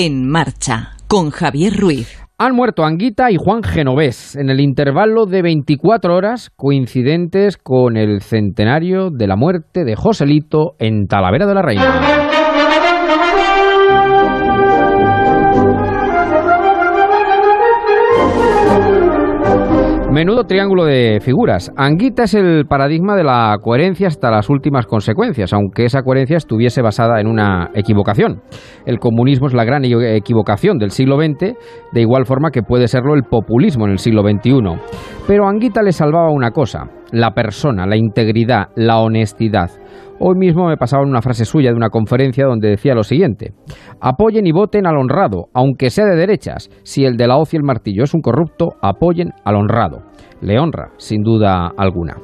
En marcha con Javier Ruiz. Han muerto Anguita y Juan Genovés en el intervalo de 24 horas coincidentes con el centenario de la muerte de Joselito en Talavera de la Reina. Menudo triángulo de figuras. Anguita es el paradigma de la coherencia hasta las últimas consecuencias, aunque esa coherencia estuviese basada en una equivocación. El comunismo es la gran equivocación del siglo XX, de igual forma que puede serlo el populismo en el siglo XXI. Pero Anguita le salvaba una cosa, la persona, la integridad, la honestidad. Hoy mismo me pasaba una frase suya de una conferencia donde decía lo siguiente: Apoyen y voten al honrado, aunque sea de derechas. Si el de la hoz y el martillo es un corrupto, apoyen al honrado. Le honra, sin duda alguna.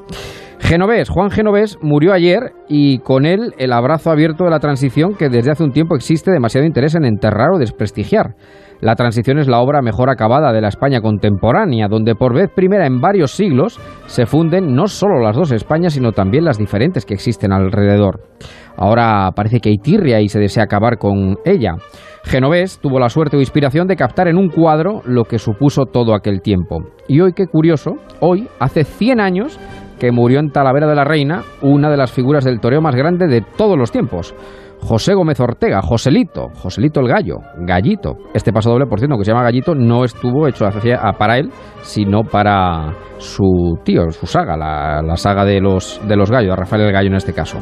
Genovés, Juan Genovés murió ayer y con él el abrazo abierto de la transición que desde hace un tiempo existe demasiado interés en enterrar o desprestigiar. La transición es la obra mejor acabada de la España contemporánea, donde por vez primera en varios siglos se funden no solo las dos Españas, sino también las diferentes que existen alrededor. Ahora parece que hay tirria y se desea acabar con ella. Genovés tuvo la suerte o inspiración de captar en un cuadro lo que supuso todo aquel tiempo. Y hoy, qué curioso, hoy, hace 100 años, que murió en Talavera de la Reina, una de las figuras del toreo más grande de todos los tiempos. José Gómez Ortega, Joselito, Joselito el Gallo, Gallito. Este paso doble, por cierto, que se llama Gallito, no estuvo hecho para él, sino para su tío, su saga, la, saga de los, de los gallos, de Rafael el Gallo en este caso.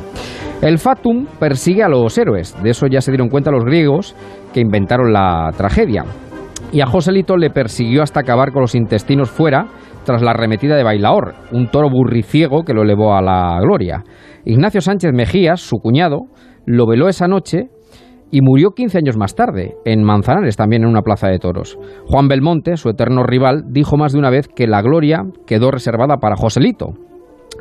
El Fatum persigue a los héroes, de eso ya se dieron cuenta los griegos que inventaron la tragedia. Y a Joselito le persiguió hasta acabar con los intestinos fuera tras la arremetida de Bailaor, un toro burriciego que lo elevó a la gloria. Ignacio Sánchez Mejías, su cuñado, lo veló esa noche y murió 15 años más tarde, en Manzanares, también en una plaza de toros. Juan Belmonte, su eterno rival, dijo más de una vez que la gloria quedó reservada para Joselito,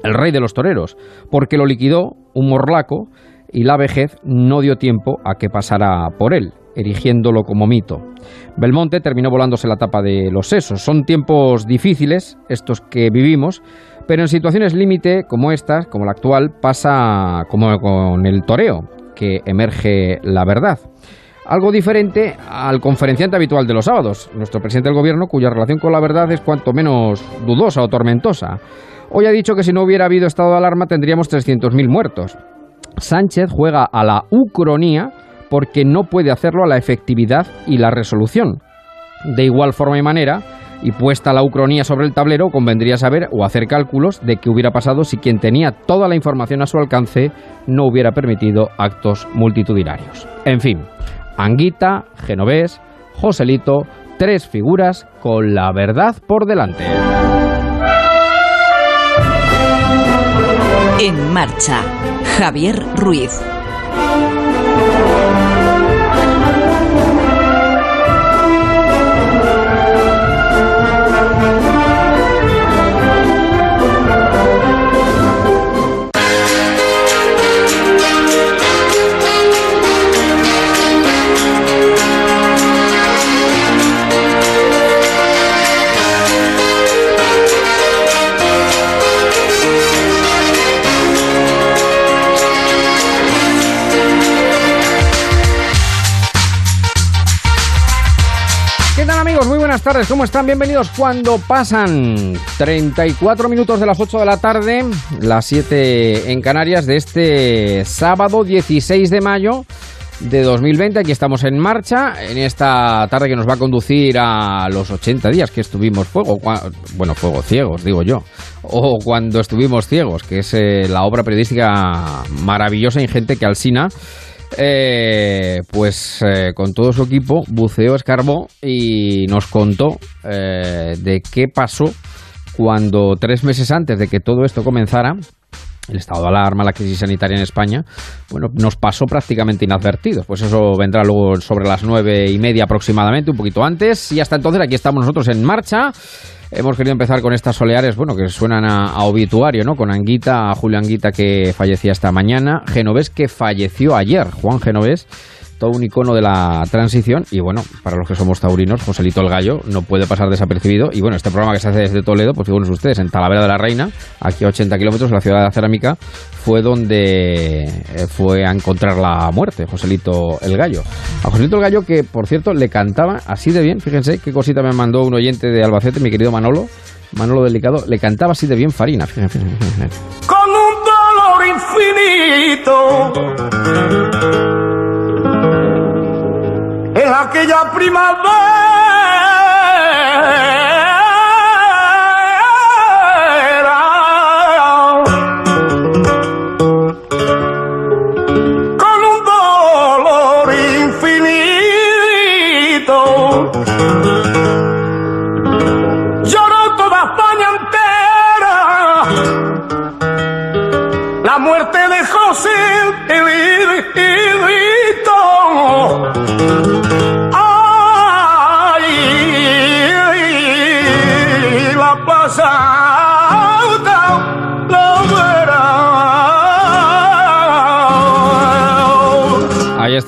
el rey de los toreros, porque lo liquidó un morlaco y la vejez no dio tiempo a que pasara por él, erigiéndolo como mito. Belmonte terminó volándose la tapa de los sesos. Son tiempos difíciles estos que vivimos, pero en situaciones límite como estas, como la actual, pasa como con el toreo, que emerge la verdad. Algo diferente al conferenciante habitual de los sábados, nuestro presidente del gobierno, cuya relación con la verdad es cuanto menos dudosa o tormentosa. Hoy ha dicho que si no hubiera habido estado de alarma tendríamos 300.000 muertos. Sánchez juega a la ucronía porque no puede hacerlo a la efectividad y la resolución. De igual forma y manera, y puesta la ucronía sobre el tablero, convendría saber o hacer cálculos de qué hubiera pasado si quien tenía toda la información a su alcance no hubiera permitido actos multitudinarios. En fin, Anguita, Genovés, Joselito, tres figuras con la verdad por delante. En marcha, Javier Ruiz. ¿Cómo están? Bienvenidos cuando pasan 34 minutos de las 8 de la tarde, las 7 en Canarias de este sábado 16 de mayo de 2020. Aquí estamos en marcha en esta tarde que nos va a conducir a los 80 días que estuvimos fuego, bueno, fuego ciegos, digo yo, o cuando estuvimos ciegos, que es eh, la obra periodística maravillosa e ingente que Alsina eh, pues eh, con todo su equipo buceó, escarbó y nos contó eh, de qué pasó cuando tres meses antes de que todo esto comenzara, el estado de alarma, la crisis sanitaria en España, bueno, nos pasó prácticamente inadvertidos. Pues eso vendrá luego sobre las nueve y media aproximadamente, un poquito antes. Y hasta entonces aquí estamos nosotros en marcha. Hemos querido empezar con estas soleares, bueno, que suenan a, obituario, ¿no? Con Anguita, a Julio Anguita que fallecía esta mañana, Genovés que falleció ayer, Juan Genovés todo un icono de la transición. Y bueno, para los que somos taurinos, Joselito el Gallo no puede pasar desapercibido. Y bueno, este programa que se hace desde Toledo, pues fíjense ustedes, en Talavera de la Reina, aquí a 80 kilómetros la ciudad de la cerámica, fue donde eh, fue a encontrar la muerte, Joselito el Gallo. A Joselito el Gallo, que por cierto le cantaba así de bien, fíjense qué cosita me mandó un oyente de Albacete, mi querido Manolo. Manolo Delicado, le cantaba así de bien Farina. Fíjense. Con un dolor infinito aquella primavera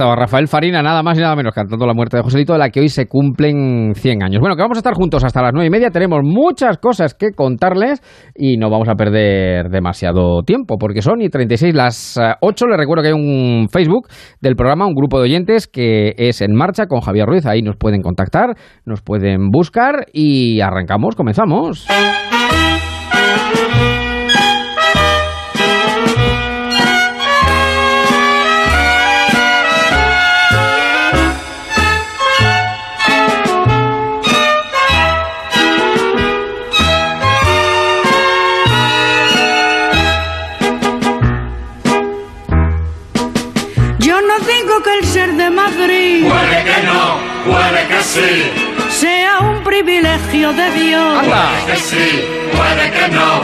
estaba Rafael Farina, nada más y nada menos, cantando la muerte de Joselito, de la que hoy se cumplen 100 años. Bueno, que vamos a estar juntos hasta las 9 y media, tenemos muchas cosas que contarles y no vamos a perder demasiado tiempo, porque son y 36 las eh, 8. Les recuerdo que hay un Facebook del programa, un grupo de oyentes que es En Marcha con Javier Ruiz. Ahí nos pueden contactar, nos pueden buscar y arrancamos, comenzamos. Privilegio de Dios, ¡Anda! que sí, puede que no.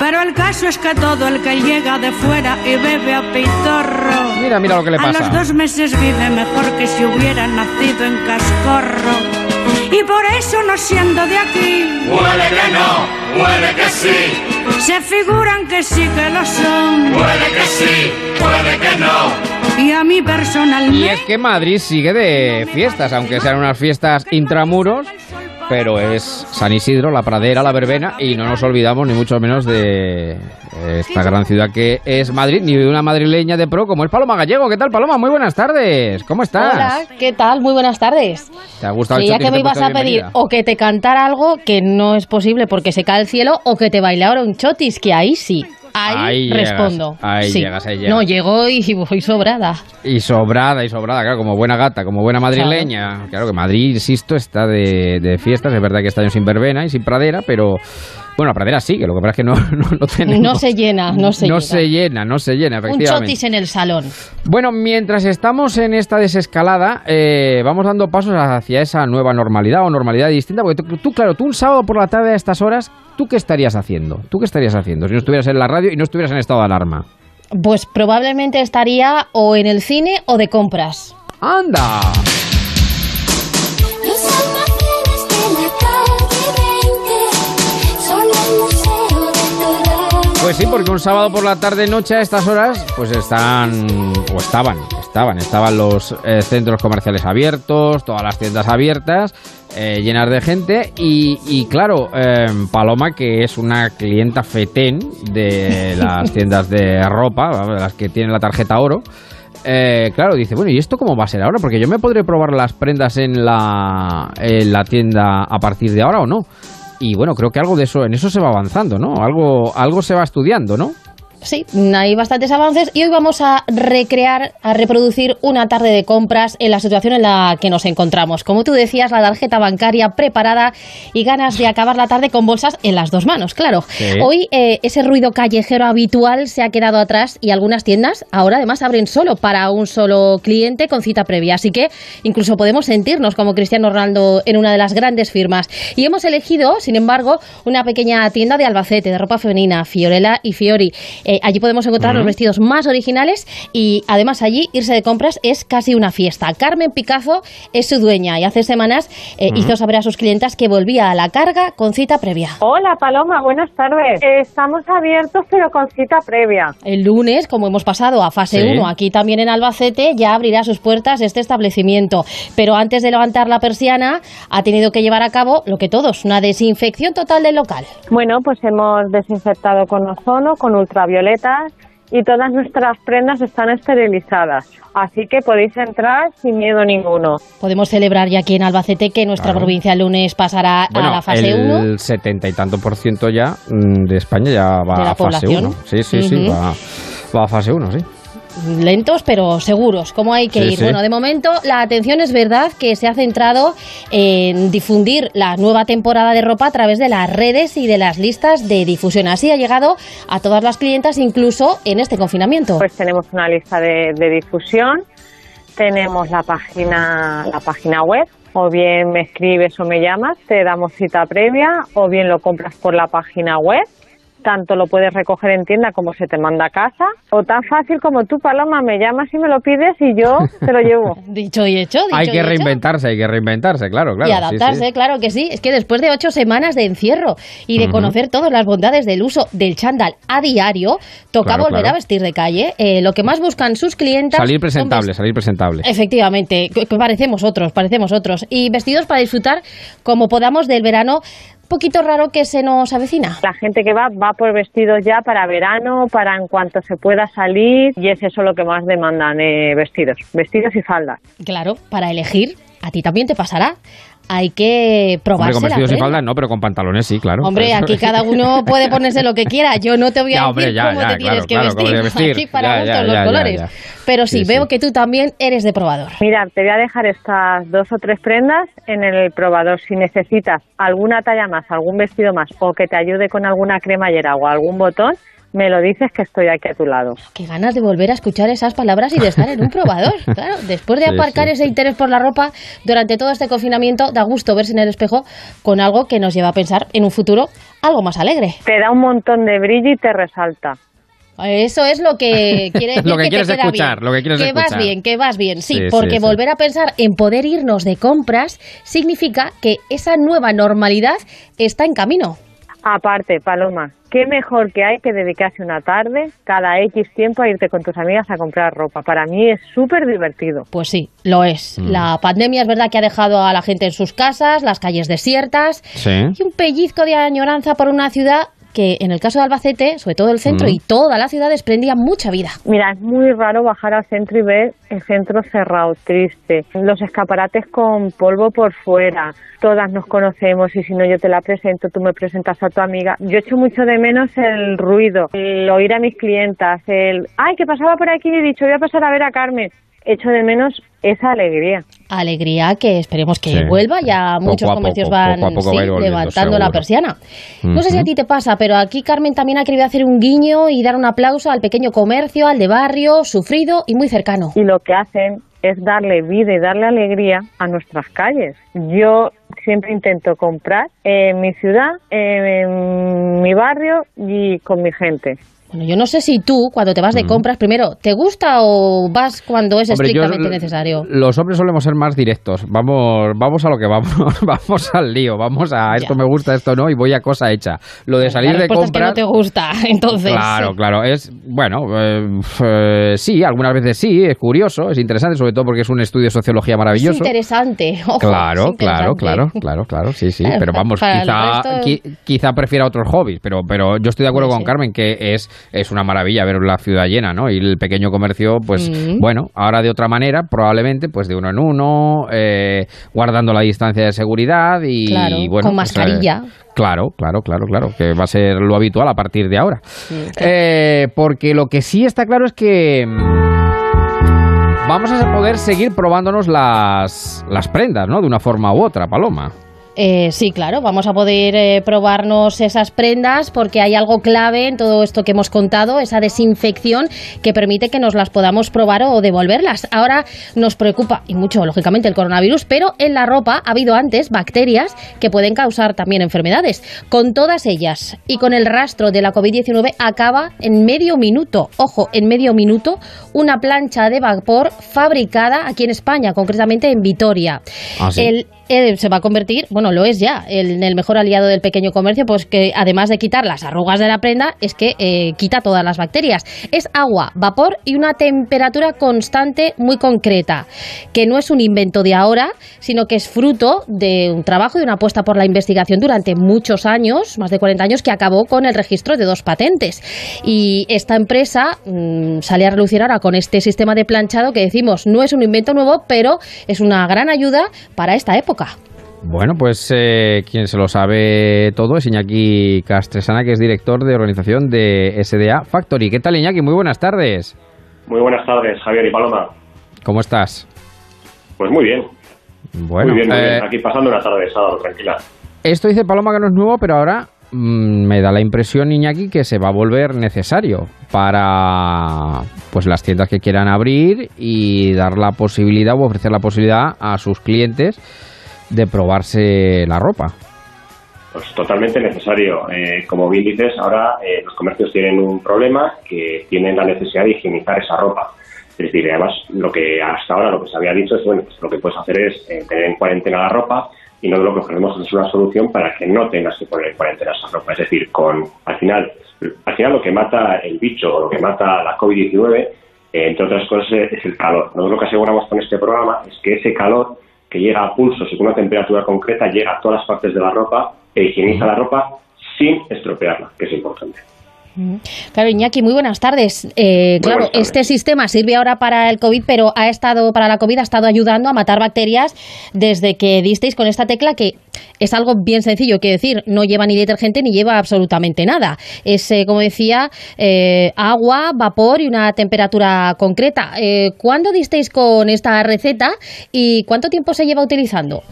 pero el caso es que todo el que llega de fuera y bebe a pitorro, Mira, mira lo que le a los pasa. dos meses vive mejor que si hubiera nacido en Cascorro. Y por eso no siendo de aquí, Puede que no, puede que sí, se figuran que sí que lo son. puede que sí, puede que no. Y a mí Y personalmente... es que Madrid sigue de fiestas, aunque sean unas fiestas intramuros, pero es San Isidro, la pradera, la verbena, y no nos olvidamos ni mucho menos de esta gran ciudad que es Madrid, ni de una madrileña de pro como es Paloma Gallego. ¿Qué tal, Paloma? Muy buenas tardes. ¿Cómo estás? Hola, ¿qué tal? Muy buenas tardes. ¿Te ha gustado el Creía que me ibas a pedir o que te cantara algo que no es posible porque se cae el cielo o que te baile ahora un chotis, que ahí sí. Ahí, Ahí llegas, respondo. ahí Sí. llegas, ahí llegas. No, llego y voy sobrada. Y sobrada, y sobrada, claro, como buena gata, como buena madrileña. Claro, que Madrid, insisto, está de, de fiestas. Es verdad que este año sin verbena y sin pradera, pero... Bueno, la pradera sí, que lo que pasa es que no, no, no tenemos... No se llena, no se no llena. se llena, no se llena, Un chotis en el salón. Bueno, mientras estamos en esta desescalada, eh, vamos dando pasos hacia esa nueva normalidad o normalidad distinta. Porque tú, tú, claro, tú un sábado por la tarde a estas horas, ¿tú qué estarías haciendo? ¿Tú qué estarías haciendo si no estuvieras en la radio y no estuvieras en estado de alarma? Pues probablemente estaría o en el cine o de compras. ¡Anda! Pues sí, porque un sábado por la tarde noche a estas horas, pues están, o estaban, estaban, estaban los eh, centros comerciales abiertos, todas las tiendas abiertas, eh, llenas de gente y, y claro, eh, Paloma, que es una clienta fetén de las tiendas de ropa, de las que tienen la tarjeta oro, eh, claro, dice, bueno, ¿y esto cómo va a ser ahora? Porque yo me podré probar las prendas en la, en la tienda a partir de ahora o no. Y bueno, creo que algo de eso, en eso se va avanzando, ¿no? Algo, algo se va estudiando, ¿no? Sí, hay bastantes avances y hoy vamos a recrear, a reproducir una tarde de compras en la situación en la que nos encontramos. Como tú decías, la tarjeta bancaria preparada y ganas de acabar la tarde con bolsas en las dos manos, claro. Sí. Hoy eh, ese ruido callejero habitual se ha quedado atrás y algunas tiendas ahora además abren solo para un solo cliente con cita previa. Así que incluso podemos sentirnos como Cristiano Ronaldo en una de las grandes firmas. Y hemos elegido, sin embargo, una pequeña tienda de Albacete, de ropa femenina, Fiorella y Fiori. Eh, allí podemos encontrar los vestidos más originales y además allí irse de compras es casi una fiesta. Carmen Picazo es su dueña y hace semanas eh, hizo saber a sus clientas que volvía a la carga con cita previa. Hola Paloma, buenas tardes. Estamos abiertos pero con cita previa. El lunes, como hemos pasado a fase Sí. 1 aquí también en Albacete, ya abrirá sus puertas este establecimiento. Pero antes de levantar la persiana, ha tenido que llevar a cabo lo que todos, una desinfección total del local. Bueno, pues hemos desinfectado con ozono, con y todas nuestras prendas están esterilizadas. Así que podéis entrar sin miedo ninguno. Podemos celebrar ya aquí en Albacete que nuestra Claro. provincia el lunes pasará Bueno, a la fase el 1. setenta y tanto por ciento ya mm, de España ya va De la a fase población. 1. Sí, sí, sí, va, va a fase 1, sí. Lentos pero seguros, como hay que Sí, ir. sí. Bueno, de momento la atención es verdad que se ha centrado en difundir la nueva temporada de ropa a través de las redes y de las listas de difusión. Así ha llegado a todas las clientas, incluso en este confinamiento. Pues tenemos una lista de, de difusión, tenemos la página, la página web, o bien me escribes o me llamas, te damos cita previa, o bien lo compras por la página web. Tanto lo puedes recoger en tienda como se te manda a casa, o tan fácil como tú, Paloma, me llamas y me lo pides y yo te lo llevo. Dicho y hecho, dicho Hay y que hecho. reinventarse, hay que reinventarse, claro, claro. y adaptarse, sí. claro que sí. Es que después de ocho semanas de encierro y de conocer todas las bondades del uso del chándal a diario, toca Claro, volver claro. a vestir de calle. Eh, lo que más buscan sus clientas Salir presentable, salir presentable. Efectivamente, parecemos otros, parecemos otros. Y vestidos para disfrutar como podamos del verano poquito raro que se nos avecina. La gente que va va por vestidos ya para verano, para en cuanto se pueda salir, y es eso lo que más demandan, eh, vestidos, vestidos y faldas. Claro, para elegir, a ti también te pasará. Hay que Hombre, probarse con la vestidos y faldas no, pero con pantalones sí, claro. Hombre, aquí cada uno puede ponerse lo que quiera. Yo no te voy a Ya, decir hombre, ya, cómo ya, te tienes claro, que claro, vestir. Aquí para Ya, gustos ya, los ya, ya, colores. ya. Pero sí, Sí, veo sí. que tú también eres de probador. Mira, te voy a dejar estas dos o tres prendas en el probador. Si necesitas alguna talla más, algún vestido más, o que te ayude con alguna cremallera o algún botón, me lo dices que estoy aquí a tu lado. Qué ganas de volver a escuchar esas palabras y de estar en un probador. Claro, después de aparcar sí. ese interés por la ropa durante todo este confinamiento, da gusto verse en el espejo con algo que nos lleva a pensar en un futuro algo más alegre. Te da un montón de brillo y te resalta. Eso es lo que quiere Lo que quieres escuchar, bien. lo que quieres vas escuchar. bien, que vas bien. Sí, Sí, sí, porque sí. volver a pensar en poder irnos de compras significa que esa nueva normalidad está en camino. Aparte, Paloma, qué mejor que hay que dedicarse una tarde cada X tiempo a irte con tus amigas a comprar ropa. Para mí es súper divertido. Pues sí, lo es. Mm. La pandemia es verdad que ha dejado a la gente en sus casas, las calles desiertas Sí. y un pellizco de añoranza por una ciudad que en el caso de Albacete, sobre todo el centro Mm. y toda la ciudad desprendía mucha vida. Mira, es muy raro bajar al centro y ver el centro cerrado, triste, los escaparates con polvo por fuera. Todas nos conocemos y si no yo te la presento, tú me presentas a tu amiga. Yo echo mucho de menos el ruido, el oír a mis clientas, el, ay, que pasaba por aquí y he dicho, voy a pasar a ver a Carmen. Echo de menos esa alegría. Alegría que esperemos que Sí. vuelva, ya Poco muchos comercios poco, van poco sí, volviendo, levantando la seguro. persiana. No sé si a ti te pasa, pero aquí Carmen también ha querido hacer un guiño y dar un aplauso al pequeño comercio, al de barrio, sufrido y muy cercano. y lo que hacen es darle vida y darle alegría a nuestras calles. Yo siempre intento comprar en mi ciudad, en mi barrio y con mi gente. Bueno, yo no sé si tú, cuando te vas de compras, primero, ¿te gusta o vas cuando es Mm. Hombre, yo- estrictamente necesario? Los hombres solemos ser más directos. Vamos, vamos a lo que vamos, vamos al lío. Vamos a esto Ya. me gusta, esto no, y voy a cosa hecha. Lo de salir la de respuesta es que compras. no te gusta, entonces. Claro, claro. Es, bueno, eh, eh, sí, algunas veces sí, es curioso, es interesante, sobre todo porque es un estudio de sociología Es maravilloso. interesante. ojo, Claro, es claro, interesante. claro, claro, claro, sí, sí. Pero vamos, quizá, resto- qui- quizá prefiera otros hobbies, pero, pero yo estoy de acuerdo Sí, con sí. Carmen que es, es una maravilla ver la ciudad llena, ¿no? Y el pequeño comercio, pues Mm. bueno, ahora de otra manera, probablemente, pues de uno en uno, eh, guardando la distancia de seguridad y, Claro, bueno. con pues, eh, mascarilla. Claro, claro, claro, claro, que va a ser lo habitual a partir de ahora. Eh, porque lo que sí está claro es que mm, vamos a poder seguir probándonos las, las prendas, ¿no? De una forma u otra, Paloma. Eh, sí, claro, vamos a poder eh, probarnos esas prendas porque hay algo clave en todo esto que hemos contado, esa desinfección que permite que nos las podamos probar o devolverlas. Ahora nos preocupa, y mucho, lógicamente, el coronavirus, pero en la ropa ha habido antes bacterias que pueden causar también enfermedades. Con todas ellas y con el rastro de la COVID-19 acaba en medio minuto, ojo, en medio minuto, una plancha de vapor fabricada aquí en España, concretamente en Vitoria. Ah, sí. El eh, se va a convertir, bueno, lo es ya, en el mejor aliado del pequeño comercio, pues que además de quitar las arrugas de la prenda, es que eh, quita todas las bacterias. Es agua, vapor y una temperatura constante muy concreta, que no es un invento de ahora, sino que es fruto de un trabajo y una apuesta por la investigación durante muchos años, más de 40 años, que acabó con el registro de dos patentes. Y esta empresa mm, sale a relucir ahora con este sistema de planchado que decimos no es un invento nuevo, pero es una gran ayuda para esta época. Bueno, pues eh, quien se lo sabe todo es Iñaki Castresana, que es director de organización de SDA Factory. ¿Qué tal, Iñaki? Muy buenas tardes. Muy buenas tardes, Javier y Paloma. ¿Cómo estás? Pues muy bien, Bueno, muy bien, muy eh, bien. Aquí pasando una tarde de sábado, tranquila. esto dice Paloma que no es nuevo, pero ahora mm, me da la impresión, Iñaki, que se va a volver necesario para pues las tiendas que quieran abrir y dar la posibilidad o ofrecer la posibilidad a sus clientes de probarse la ropa. Pues totalmente necesario. Eh, como bien dices, ahora eh, los comercios tienen un problema que tienen la necesidad de higienizar esa ropa. Es decir, además, lo que hasta ahora lo que se había dicho es, bueno, pues lo que puedes hacer es eh, tener en cuarentena la ropa y no lo que ofrecemos es una solución para que no tengas que poner en cuarentena esa ropa. Es decir, con al final, al final lo que mata el bicho o lo que mata la COVID-19, eh, entre otras cosas, es el calor. Nosotros lo que aseguramos con este programa es que ese calor que llega a pulsos y con una temperatura concreta llega a todas las partes de la ropa e higieniza la ropa sin estropearla, que es importante. Claro, Iñaki, muy buenas tardes. Eh, Muy claro, buenas tardes. este sistema sirve ahora para el COVID, pero ha estado para la COVID ha estado ayudando a matar bacterias desde que disteis con esta tecla que es algo bien sencillo, quiero decir, no lleva ni detergente ni lleva absolutamente nada. Es, eh, como decía, eh, agua, vapor y una temperatura concreta. Eh, ¿Cuándo disteis con esta receta y cuánto tiempo se lleva utilizando?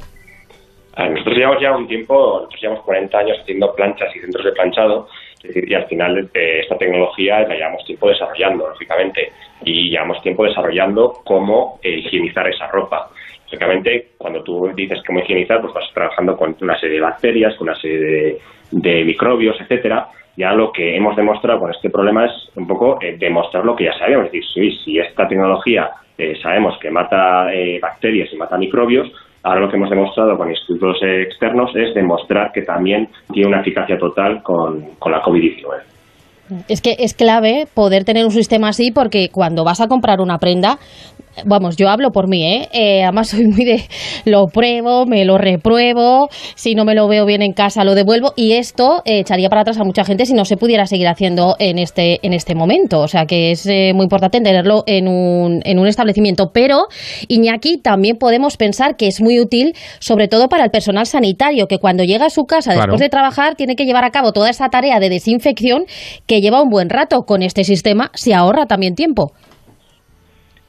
A ver, Nosotros llevamos ya un tiempo, nosotros llevamos 40 años haciendo planchas y centros de planchado, y al final esta tecnología la llevamos tiempo desarrollando, lógicamente, y llevamos tiempo desarrollando cómo eh, higienizar esa ropa. Lógicamente, cuando tú dices cómo higienizar, pues vas trabajando con una serie de bacterias, con una serie de, de microbios, etcétera. Ya lo que hemos demostrado con este problema es un poco eh, demostrar lo que ya sabíamos. Es decir, sí, si esta tecnología eh, sabemos que mata bacterias y mata microbios, ahora lo que hemos demostrado con eh, externos es demostrar que también tiene una eficacia total con, con la COVID-19. Es que es clave poder tener un sistema así porque cuando vas a comprar una prenda, vamos, yo hablo por mí, ¿eh? Eh, además soy muy de lo pruebo, me lo repruebo, si no me lo veo bien en casa lo devuelvo y esto eh, echaría para atrás a mucha gente si no se pudiera seguir haciendo en este en este momento, o sea que es eh, muy importante tenerlo en un, en un establecimiento, pero Iñaki también podemos pensar que es muy útil sobre todo para el personal sanitario que cuando llega a su casa Claro. después de trabajar tiene que llevar a cabo toda esa tarea de desinfección que lleva un buen rato. Con este sistema se ahorra también tiempo.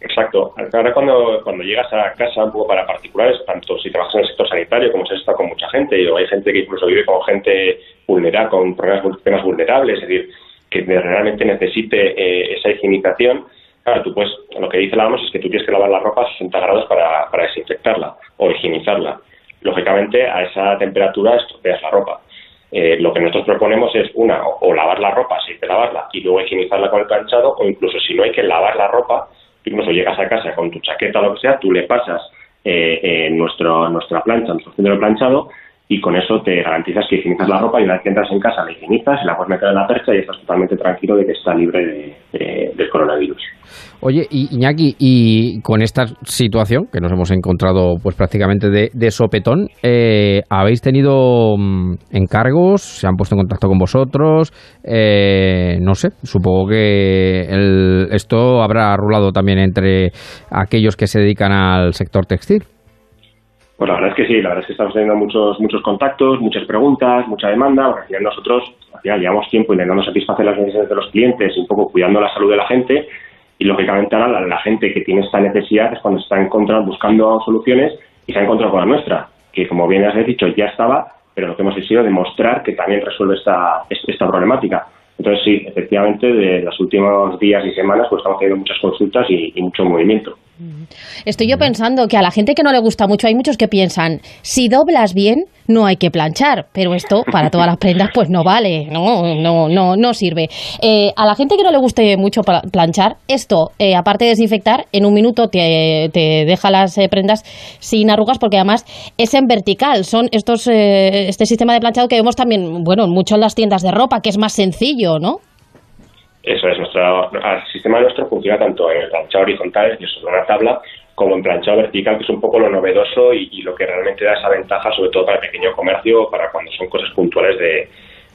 Exacto. Ahora cuando, cuando llegas a casa, un poco para particulares, tanto si trabajas en el sector sanitario como si has estado con mucha gente, o hay gente que incluso vive con gente vulnerable, con problemas, temas vulnerables, es decir, que realmente necesite eh, esa higienización, claro, tú pues, lo que dice la OMS es que tú tienes que lavar la ropa a 60 grados para, para desinfectarla o higienizarla. Lógicamente, a esa temperatura estropeas la ropa. Eh, lo que nosotros proponemos es una, o, o lavar la ropa, si hay que lavarla, y luego higienizarla con el planchado, o incluso si no hay que lavar la ropa, incluso llegas a casa con tu chaqueta o lo que sea, tú le pasas eh, eh, nuestro, nuestra plancha, nuestro centro de planchado, y con eso te garantizas que higienizas la ropa y una vez que entras en casa la higienizas, la puedes meter en la percha y estás totalmente tranquilo de que está libre de, de- del coronavirus. Oye, Iñaki, y con esta situación que nos hemos encontrado pues prácticamente de, de sopetón, eh, ¿habéis tenido mm, encargos? ¿Se han puesto en contacto con vosotros? Eh, no sé, supongo que el- esto habrá rulado también entre aquellos que se dedican al sector textil. Pues la verdad es que sí, la verdad es que estamos teniendo muchos muchos contactos, muchas preguntas, mucha demanda, porque al final nosotros al final llevamos tiempo intentando satisfacer las necesidades de los clientes y un poco cuidando la salud de la gente y lógicamente ahora la, gente que tiene esta necesidad es cuando se está encontrando, buscando soluciones y se ha encontrado con la nuestra. que como bien has dicho, ya estaba, pero lo que hemos hecho es demostrar que también resuelve esta, esta problemática. Entonces, sí, efectivamente, de los últimos días y semanas pues estamos teniendo muchas consultas y, y mucho movimiento. Estoy yo pensando que a la gente que no le gusta mucho, hay muchos que piensan, si doblas bien, no hay que planchar, pero esto para todas las prendas pues no vale, no, no, no, no sirve. Eh, a la gente que no le guste mucho pla- planchar, esto, eh, aparte de desinfectar, en un minuto te, te deja las eh, prendas sin arrugas porque además es en vertical, son estos, eh, este sistema de planchado que vemos también, bueno, mucho en las tiendas de ropa, que es más sencillo, ¿no? Eso es, nuestro, el sistema nuestro funciona tanto en el planchado horizontal, que es una tabla, como en planchado vertical, que es un poco lo novedoso y, y lo que realmente da esa ventaja, sobre todo para el pequeño comercio, para cuando son cosas puntuales de,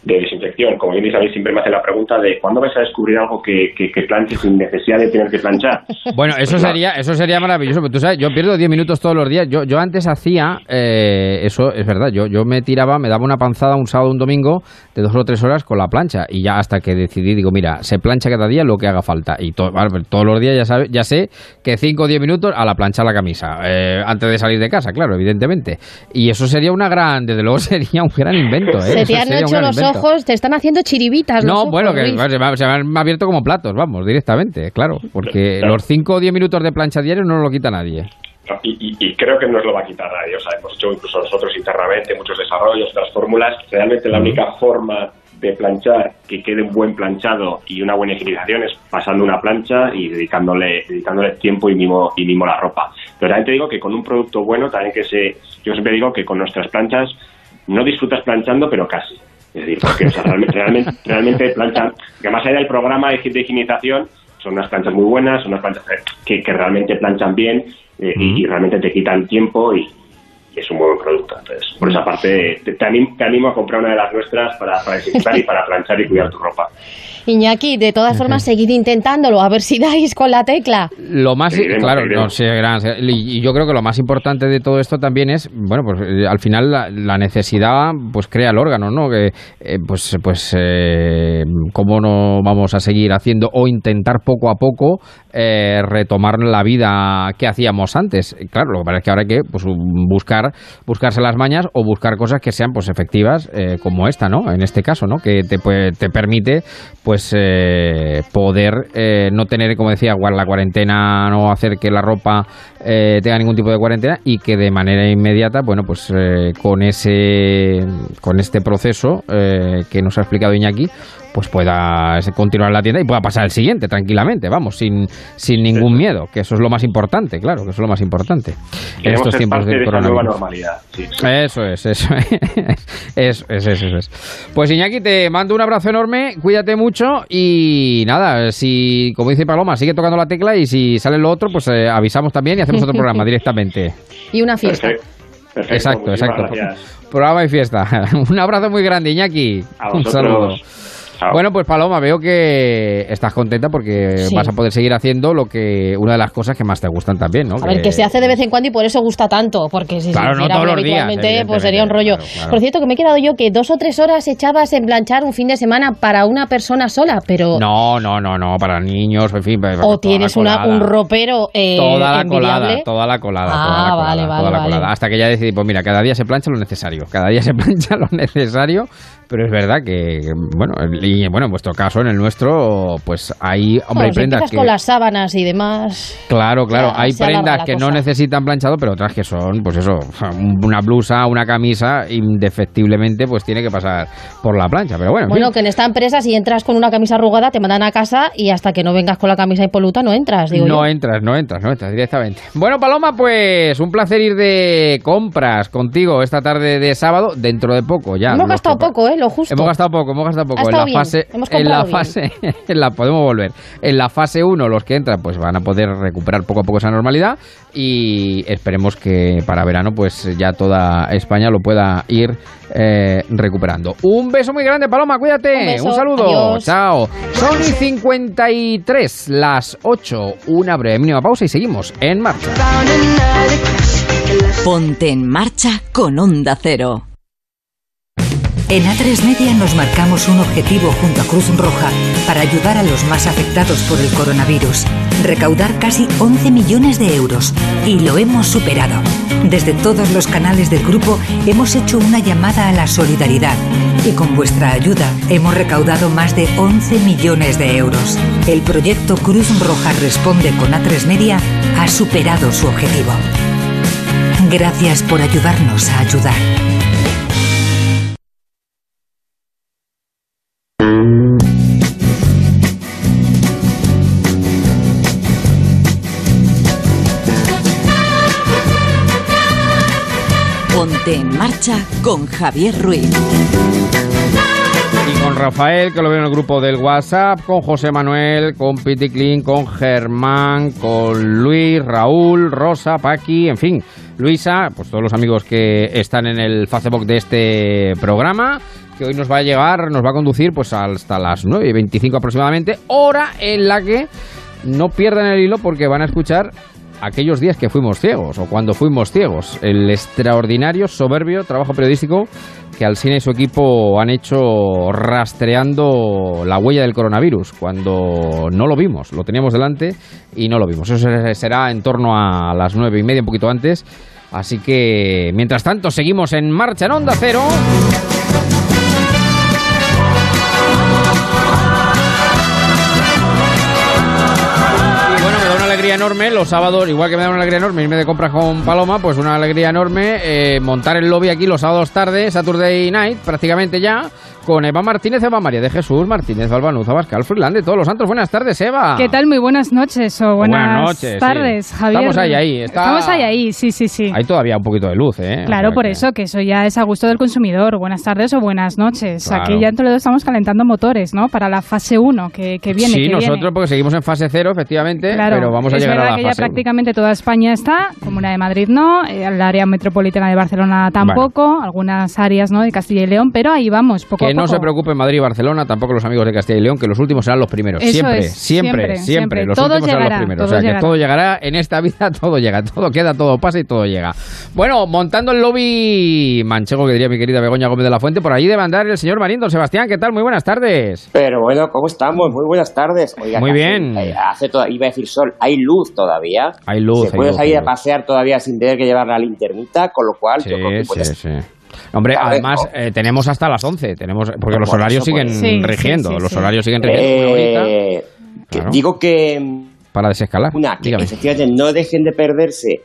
de desinfección. Como bien mí siempre me hace la pregunta de ¿cuándo vais a descubrir algo que, que, que planche sin necesidad de tener que planchar? Bueno, eso Pues sería, eso sería maravilloso. Pero tú sabes, yo pierdo 10 minutos todos los días. Yo, yo antes hacía, eh, eso es verdad, yo, yo me tiraba, me daba una panzada un sábado, un domingo, de dos o tres horas con la plancha. Y ya hasta que decidí, digo, mira, se plancha cada día lo que haga falta. Y to- todos los días ya, sabe, ya sé que 5 o 10 minutos a la plancha la camisa. eh, antes de salir de casa, claro, evidentemente. Y eso sería una gran, desde luego sería un gran invento. ¿eh? Se te han hecho los invento. Ojos, te están haciendo chiribitas. los No, ojos, bueno, que Luis. se, me, se me han abierto como platos, vamos, directamente, claro. Porque Claro. los 5 o 10 minutos de plancha diario no lo quita nadie. No, Y, y- y creo que no nos lo va a quitar nadie. O sea, hemos hecho incluso nosotros internamente muchos desarrollos, otras fórmulas. Realmente la única forma de planchar que quede un buen planchado y una buena higienización es pasando una plancha y dedicándole, dedicándole tiempo y mimo, y mimo la ropa. Pero también te digo que con un producto bueno, también que se. Yo siempre digo que con nuestras planchas no disfrutas planchando, pero casi. Es decir, porque o sea, realmente, realmente, realmente planchan. Que más allá del programa de higienización, son unas planchas muy buenas, son unas planchas que, que realmente planchan bien eh, y, y realmente te quitan tiempo y, y es un buen producto. Entonces, por esa parte, te, te animo, te animo a comprar una de las nuestras para, para desinfectar y para planchar y cuidar tu ropa. Iñaki, de todas formas, seguid intentándolo, a ver si dais con la tecla. Lo más, claro, no sé, gran- y yo creo que lo más importante de todo esto también es, bueno, pues eh, al final la, la necesidad, pues crea el órgano, ¿no? Que, eh, pues, pues, eh, cómo no vamos a seguir haciendo o intentar poco a poco eh, retomar la vida que hacíamos antes. Claro, lo que pasa es que ahora hay que pues, buscar, buscarse las mañas o buscar cosas que sean, pues, efectivas, eh, como esta, ¿no? En este caso, ¿no? Que te, puede- te permite, pues, eh, poder eh, no tener, como decía, la cuarentena, no hacer que la ropa eh, tenga ningún tipo de cuarentena y que de manera inmediata, bueno, pues eh, con ese, con este proceso eh, que nos ha explicado Iñaki, pues pueda continuar la tienda y pueda pasar el siguiente tranquilamente, vamos, sin, sin ningún miedo, que eso es lo más importante, claro, que eso es lo más importante en estos tiempos de nueva coronavirus. normalidad. Sí, sí. Eso es, eso es. Eso es, eso es. Pues Iñaki, te mando un abrazo enorme, cuídate mucho y nada, si, como dice Paloma, sigue tocando la tecla y si sale lo otro, pues eh, avisamos también y hacemos otro programa directamente. Y una fiesta. Perfecto. Perfecto, Exacto, exacto. gracias. Programa y fiesta. Un abrazo muy grande, Iñaki. A Un saludo. Chao. Bueno, pues Paloma, veo que estás contenta porque Sí. vas a poder seguir haciendo lo que una de las cosas que más te gustan también, ¿no? A ver, que se hace de vez en cuando y por eso gusta tanto, porque si Claro, se no hiciera todos los días, pues sería un rollo. claro, claro. Por cierto, que me he quedado yo que dos o tres horas echabas en planchar un fin de semana para una persona sola, pero... No, no, no, no, para niños, en fin. para- o toda la tienes una, un ropero eh, Toda la envidiable. colada, toda la colada, Ah, toda la colada, vale, toda vale, la vale. colada. Hasta que ya decidí, pues mira, cada día se plancha lo necesario, cada día se plancha lo necesario, pero es verdad que, bueno, y bueno, en vuestro caso, en el nuestro, pues hay, hombre, Bueno, hay si prendas que... con las sábanas y demás... Claro, claro, Ya, hay prendas que no necesitan planchado, pero otras que son, pues eso, una blusa, una camisa, indefectiblemente, pues tiene que pasar por la plancha, pero bueno, en Bueno, fin. que en esta empresa si entras con una camisa arrugada te mandan a casa y hasta que no vengas con la camisa impoluta no entras, digo no yo. entras, no entras, no entras directamente. Bueno, Paloma, pues un placer ir de compras contigo esta tarde de sábado, dentro de poco ya. Hemos gastado que- poco, ¿eh? Lo justo. Hemos gastado poco, hemos gastado poco. Ha en la fase, hemos en la fase, en la podemos volver. En la fase 1 los que entran pues van a poder recuperar poco a poco esa normalidad y esperemos que para verano pues ya toda España lo pueda ir eh, recuperando. Un beso muy grande, Paloma, cuídate. Un beso, saludo. adiós. Chao. Son y 53, las 8, una breve mínima pausa y seguimos en marcha. Ponte en marcha con Onda Cero. En A3 Media nos marcamos un objetivo junto a Cruz Roja para ayudar a los más afectados por el coronavirus. recaudar casi 11 millones de euros. Y lo hemos superado. Desde todos los canales del grupo hemos hecho una llamada a la solidaridad. Y con vuestra ayuda hemos recaudado más de 11 millones de euros. El proyecto Cruz Roja Responde con A3 Media ha superado su objetivo. Gracias por ayudarnos a ayudar. En marcha con Javier Ruiz. Y con Rafael, que lo veo en el grupo del WhatsApp, con José Manuel, con Piticlin, con Germán, con Luis, Raúl, Rosa, Paqui, en fin, Luisa, pues todos los amigos que están en el Facebook de este programa, que hoy nos va a llegar, nos va a conducir pues hasta las 9 y 25 aproximadamente, hora en la que no pierdan el hilo porque van a escuchar aquellos días que fuimos ciegos o cuando fuimos ciegos, el extraordinario, soberbio trabajo periodístico que Alsina y su equipo han hecho rastreando la huella del coronavirus cuando no lo vimos, lo teníamos delante y no lo vimos. Eso será en torno a las nueve y media, un poquito antes. Así que, mientras tanto, seguimos en marcha en Onda Cero. Enorme los sábados, igual que me da una alegría enorme irme de compras con Paloma, pues una alegría enorme eh, montar el lobby aquí los sábados tarde, Saturday night, prácticamente ya, con Eva Martínez, Eva María de Jesús, Martínez, Balbanuza, Bascal, Freeland, de todos los santos. Buenas tardes, Eva. ¿Qué tal? Muy buenas noches o buenas, noches, sí. tardes, Javier. Estamos ahí, ahí. está- Estamos ahí, ahí, sí, sí, sí. Hay todavía un poquito de luz, ¿eh? Claro, O sea por que- eso, que eso ya es a gusto del consumidor. Buenas tardes o buenas noches. Claro. Aquí ya en Toledo estamos calentando motores, ¿no? Para la fase 1, que, que viene, sí, que nosotros viene. porque seguimos en fase cero, efectivamente, Claro, pero vamos a llegar a la que ya fase uno. prácticamente toda España está, Comuna de Madrid no, eh, el área metropolitana de Barcelona tampoco, algunas áreas no de Castilla y León, pero ahí vamos, poco Que no se preocupe Madrid y Barcelona, tampoco los amigos de Castilla y León, que los últimos serán los primeros. Eso siempre, es, siempre, siempre, siempre, siempre. Los Todo últimos serán los primeros. o sea, llegará. que todo llegará en esta vida, todo llega, todo queda, todo pasa y todo llega. Bueno, montando el lobby manchego, que diría mi querida Begoña Gómez de la Fuente, por ahí debe andar el señor Marín. Don Sebastián, ¿qué tal? Muy buenas tardes. Pero bueno, ¿cómo estamos? Muy buenas tardes. Oiga, Muy bien. eh, hace toda- iba a decir sol, hay luz todavía. Hay luz, Se puede salir a pasear todavía sin tener que llevar la linternita, con lo cual Sí, yo creo que sí, puedes... sí. Hombre, además no. eh, tenemos hasta las 11, tenemos, porque los por horarios siguen. Sí, rigiendo, sí, los horarios siguen rigiendo Claro. Digo que, para desescalar. una, que efectivamente no dejen de perderse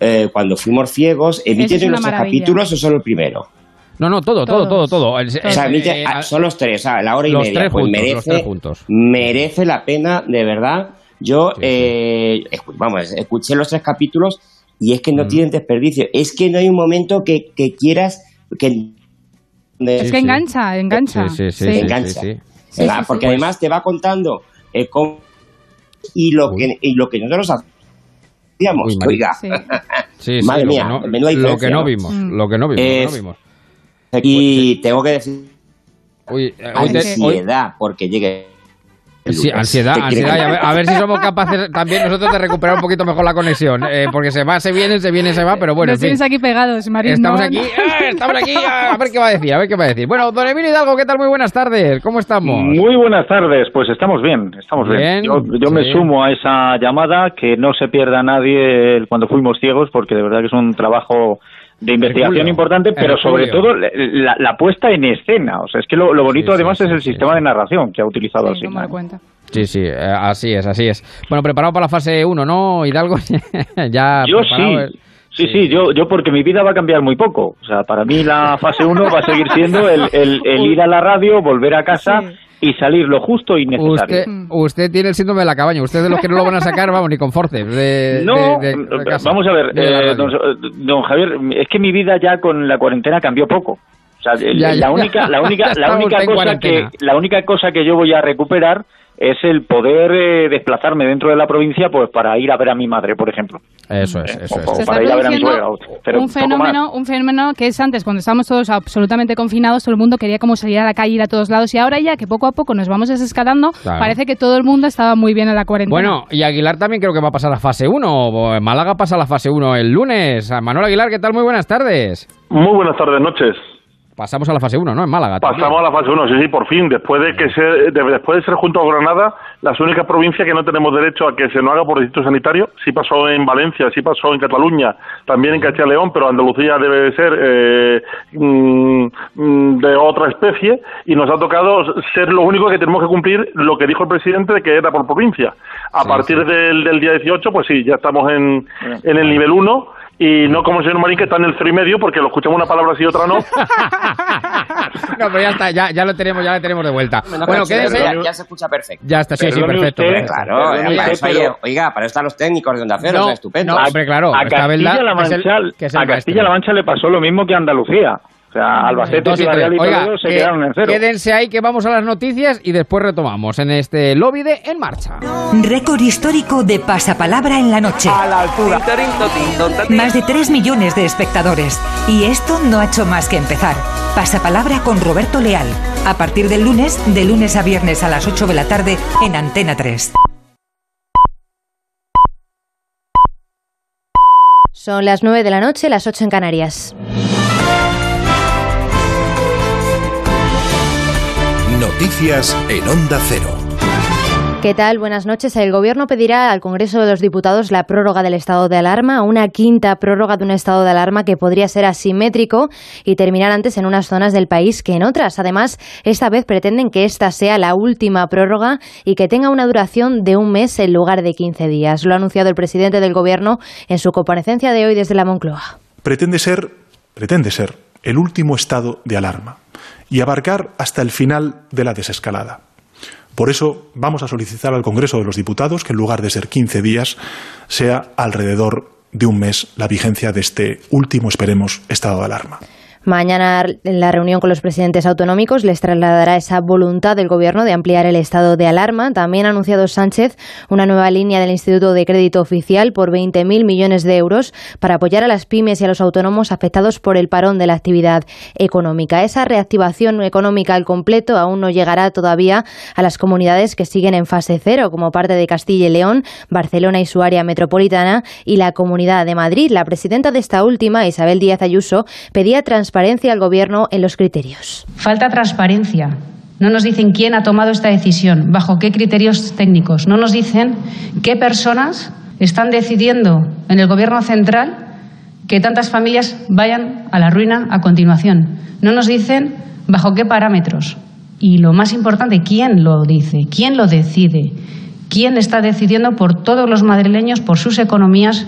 eh, cuando fuimos ciegos. ¿Emiten los tres capítulos o solo el primero? No, no, todo, todo, todo, todo. El- O sea, eh, emite- eh, ah, son los tres, o sea, la hora y los media. tres pues juntos, merece, los tres juntos. merece la pena, de verdad. Yo, Sí, sí. eh, escu- vamos, escuché los tres capítulos y es que no Mm. tienen desperdicio. Es que no hay un momento que, que quieras que de- Es que sí. engancha, engancha. Sí, sí, sí, Sí. sí, Engancha. sí, sí. Sí, ¿verdad? sí, sí. porque Pues- además te va contando eh, cómo- y lo Uy. que y lo que nosotros hacíamos. Uy. Oiga, Sí. Sí, sí, Madre lo mía, que no, menuda lo que no Mm. lo que no vimos, lo que no vimos. y tengo que decir Uy, eh, hoy te- hoy- ansiedad porque llegue. Sí, ansiedad, ¿Qué quiere ansiedad. A ver, a ver si somos capaces también nosotros de recuperar un poquito mejor la conexión. eh, porque se va, se viene, se viene, se va, pero bueno, en Nos fin. tienes aquí pegados, Marín. Estamos no, aquí, no. ¡ah! estamos aquí, a ver qué va a decir, a ver qué va a decir. Bueno, don Emilio Hidalgo, ¿qué tal? Muy buenas tardes, ¿cómo estamos? Muy buenas tardes, pues estamos bien, estamos bien. Bien, Yo, yo me sumo a esa llamada, que no se pierda nadie cuando fuimos ciegos, porque de verdad que es un trabajo de investigación importante, pero sobre todo la, la puesta en escena. O sea, es que lo, lo bonito Sí, además sí, es el sí, sistema sí. de narración que ha utilizado Sí, al final. Sí, sí, eh, así es, así es. Bueno, preparado para la fase 1, ¿no, Hidalgo? ya Yo sí. Sí, sí, yo, yo porque mi vida va a cambiar muy poco. O sea, para mí la fase 1 va a seguir siendo el, el- el ir a la radio, volver a casa Sí. Y salir lo justo y necesario. Usted, usted tiene el síndrome de la cabaña. Usted es de los que no lo van a sacar, vamos, ni con forceps. De, No, de- de- de casa, vamos a ver, eh, radio. don, don Javier, es que mi vida ya con la cuarentena cambió poco. O sea, el- Ya, ya, la única, la única, la única cosa que, la única cosa que yo voy a recuperar es el poder eh, desplazarme dentro de la provincia, pues para ir a ver a mi madre, por ejemplo. Eso es, eso O es. Está para ir a ver a mi suegra. Pero un fenómeno, un fenómeno que es antes, cuando estábamos todos absolutamente confinados, todo el mundo quería como salir a la calle, ir a todos lados, y ahora ya que poco a poco nos vamos desescalando, Claro. parece que todo el mundo estaba muy bien en la cuarentena. Bueno, y Aguilar también creo que va a pasar a fase 1. Málaga pasa a la fase 1 el lunes. Manuel Aguilar, ¿qué tal? Muy buenas tardes. Muy buenas tardes, noches. Pasamos a la fase 1, ¿no? En Málaga. también. Pasamos a la fase 1, sí, sí, por fin. Después de que se, de- después de ser junto a Granada, las únicas provincias que no tenemos derecho a que se nos haga por distrito sanitario, sí pasó en Valencia, sí pasó en Cataluña, también en Castilla León, pero Andalucía debe de ser eh, mm, mm, de otra especie y nos ha tocado ser lo único que tenemos que cumplir lo que dijo el presidente de que era por provincia. A Sí, partir sí. Del, del día 18, pues sí, ya estamos en, en el nivel 1 y no como el señor Marín que está en el cero y medio porque lo escuchamos una palabra así y otra no. No, pero ya está, ya, ya lo tenemos, ya lo tenemos de vuelta. bueno, quédense. ya, ya se escucha perfecto. Ya está, sí, sí, perfecto. usted, perfecto. Claro, para eso, pero- oiga, para eso están los técnicos de Onda Cero, No, son estupendos. no, hombre, claro. a Castilla-La Mancha, que es el a maestro. Castilla-La Mancha le pasó lo mismo que a Andalucía. Sea, Albacete, y Toledo se que- quedaron en cero. quédense ahí que vamos a las noticias y después retomamos en este lobby de En Marcha. Récord histórico de pasapalabra en la noche. A la altura. Más de 3 millones de espectadores. Y esto no ha hecho más que empezar. Pasapalabra con Roberto Leal. A partir del lunes, de lunes a viernes a las 8 de la tarde en Antena 3. Son las 9 de la noche, las 8 en Canarias. Noticias en Onda Cero. ¿Qué tal? Buenas noches. El Gobierno pedirá al Congreso de los Diputados la prórroga del estado de alarma, una quinta prórroga de un estado de alarma que podría ser asimétrico y terminar antes en unas zonas del país que en otras. Además, esta vez pretenden que esta sea la última prórroga y que tenga una duración de un mes en lugar de 15 días. Lo ha anunciado el presidente del Gobierno en su comparecencia de hoy desde la Moncloa. pretende ser, pretende ser el último estado de alarma y abarcar hasta el final de la desescalada. Por eso vamos a solicitar al Congreso de los Diputados que en lugar de ser 15 días sea alrededor de un mes la vigencia de este último, esperemos, estado de alarma. Mañana en la reunión con los presidentes autonómicos les trasladará esa voluntad del Gobierno de ampliar el estado de alarma. También ha anunciado Sánchez una nueva línea del Instituto de Crédito Oficial por 20.000 millones de euros para apoyar a las pymes y a los autónomos afectados por el parón de la actividad económica. Esa reactivación económica al completo aún no llegará todavía a las comunidades que siguen en fase cero, como parte de Castilla y León, Barcelona y su área metropolitana y la Comunidad de Madrid. La presidenta de esta última, Isabel Díaz Ayuso, pedía transparencia al Gobierno en los criterios. Falta transparencia. No nos dicen quién ha tomado esta decisión, bajo qué criterios técnicos. No nos dicen qué personas están decidiendo en el Gobierno central que tantas familias vayan a la ruina a continuación. No nos dicen bajo qué parámetros. Y lo más importante, quién lo dice, quién lo decide, quién está decidiendo por todos los madrileños, por sus economías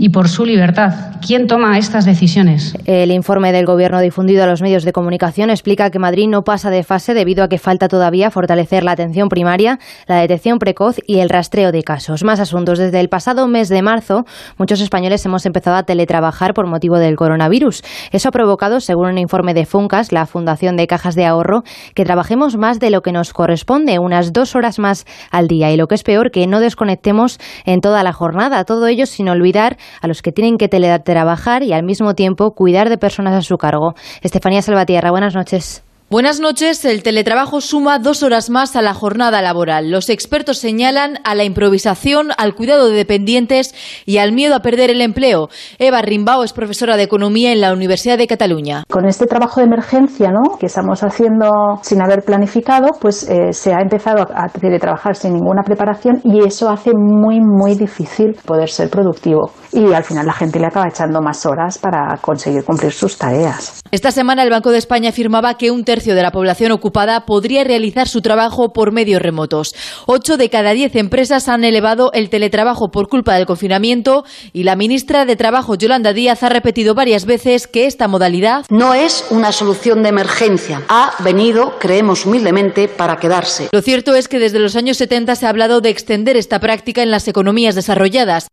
y por su libertad. ¿Quién toma estas decisiones? El informe del Gobierno difundido a los medios de comunicación explica que Madrid no pasa de fase debido a que falta todavía fortalecer la atención primaria, la detección precoz y el rastreo de casos. Más asuntos. Desde el pasado mes de marzo, muchos españoles hemos empezado a teletrabajar por motivo del coronavirus. Eso ha provocado, según un informe de Funcas, la Fundación de Cajas de Ahorro, que trabajemos más de lo que nos corresponde, unas dos horas más al día. Y lo que es peor, que no desconectemos en toda la jornada. Todo ello sin olvidar a los que tienen que teletrabajar y al mismo tiempo cuidar de personas a su cargo. Estefanía Salvatierra, buenas noches. Buenas noches. El teletrabajo suma dos horas más a la jornada laboral. Los expertos señalan a la improvisación, al cuidado de dependientes y al miedo a perder el empleo. Eva Rimbao es profesora de Economía en la Universidad de Cataluña. Con este trabajo de emergencia ¿no? que estamos haciendo sin haber planificado, pues eh, se ha empezado a teletrabajar sin ninguna preparación y eso hace muy, muy difícil poder ser productivo. Y al final la gente le acaba echando más horas para conseguir cumplir sus tareas. Esta semana el Banco de España afirmaba que un tercio de la población ocupada podría realizar su trabajo por medios remotos. Ocho de cada diez empresas han elevado el teletrabajo por culpa del confinamiento y la ministra de Trabajo, Yolanda Díaz, ha repetido varias veces que esta modalidad no es una solución de emergencia. Ha venido, creemos humildemente, para quedarse. Lo cierto es que desde los años 70 se ha hablado de extender esta práctica en las economías desarrolladas.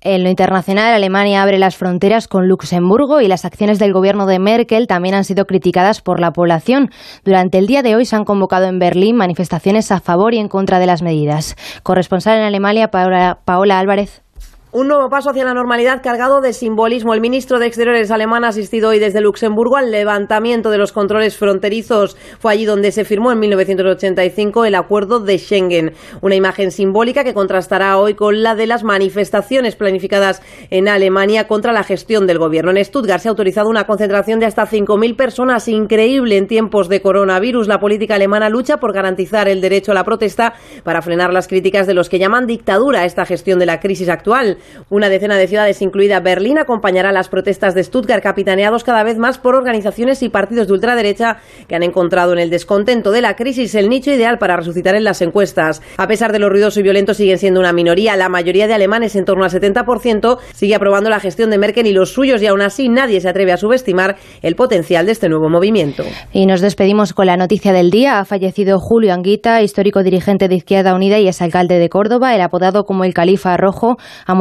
En lo internacional, Alemania abre las fronteras con Luxemburgo y las acciones del gobierno de Merkel también han sido criticadas por la población. Durante el día de hoy se han convocado en Berlín manifestaciones a favor y en contra de las medidas. Corresponsal en Alemania, Paola, Paola Álvarez. Un nuevo paso hacia la normalidad cargado de simbolismo. El ministro de Exteriores alemán ha asistido hoy desde Luxemburgo al levantamiento de los controles fronterizos. Fue allí donde se firmó en 1985 el acuerdo de Schengen. Una imagen simbólica que contrastará hoy con la de las manifestaciones planificadas en Alemania contra la gestión del gobierno. En Stuttgart se ha autorizado una concentración de hasta 5.000 personas. Increíble en tiempos de coronavirus. La política alemana lucha por garantizar el derecho a la protesta para frenar las críticas de los que llaman dictadura a esta gestión de la crisis actual. Una decena de ciudades, incluida Berlín, acompañará las protestas de Stuttgart, capitaneados cada vez más por organizaciones y partidos de ultraderecha que han encontrado en el descontento de la crisis el nicho ideal para resucitar en las encuestas. A pesar de lo ruidoso y violento, siguen siendo una minoría. La mayoría de alemanes, en torno al 70%, sigue aprobando la gestión de Merkel y los suyos, y aún así nadie se atreve a subestimar el potencial de este nuevo movimiento. Y nos despedimos con la noticia del día. Ha fallecido Julio Anguita, histórico dirigente de Izquierda Unida y exalcalde de Córdoba. El apodado como el Califa Rojo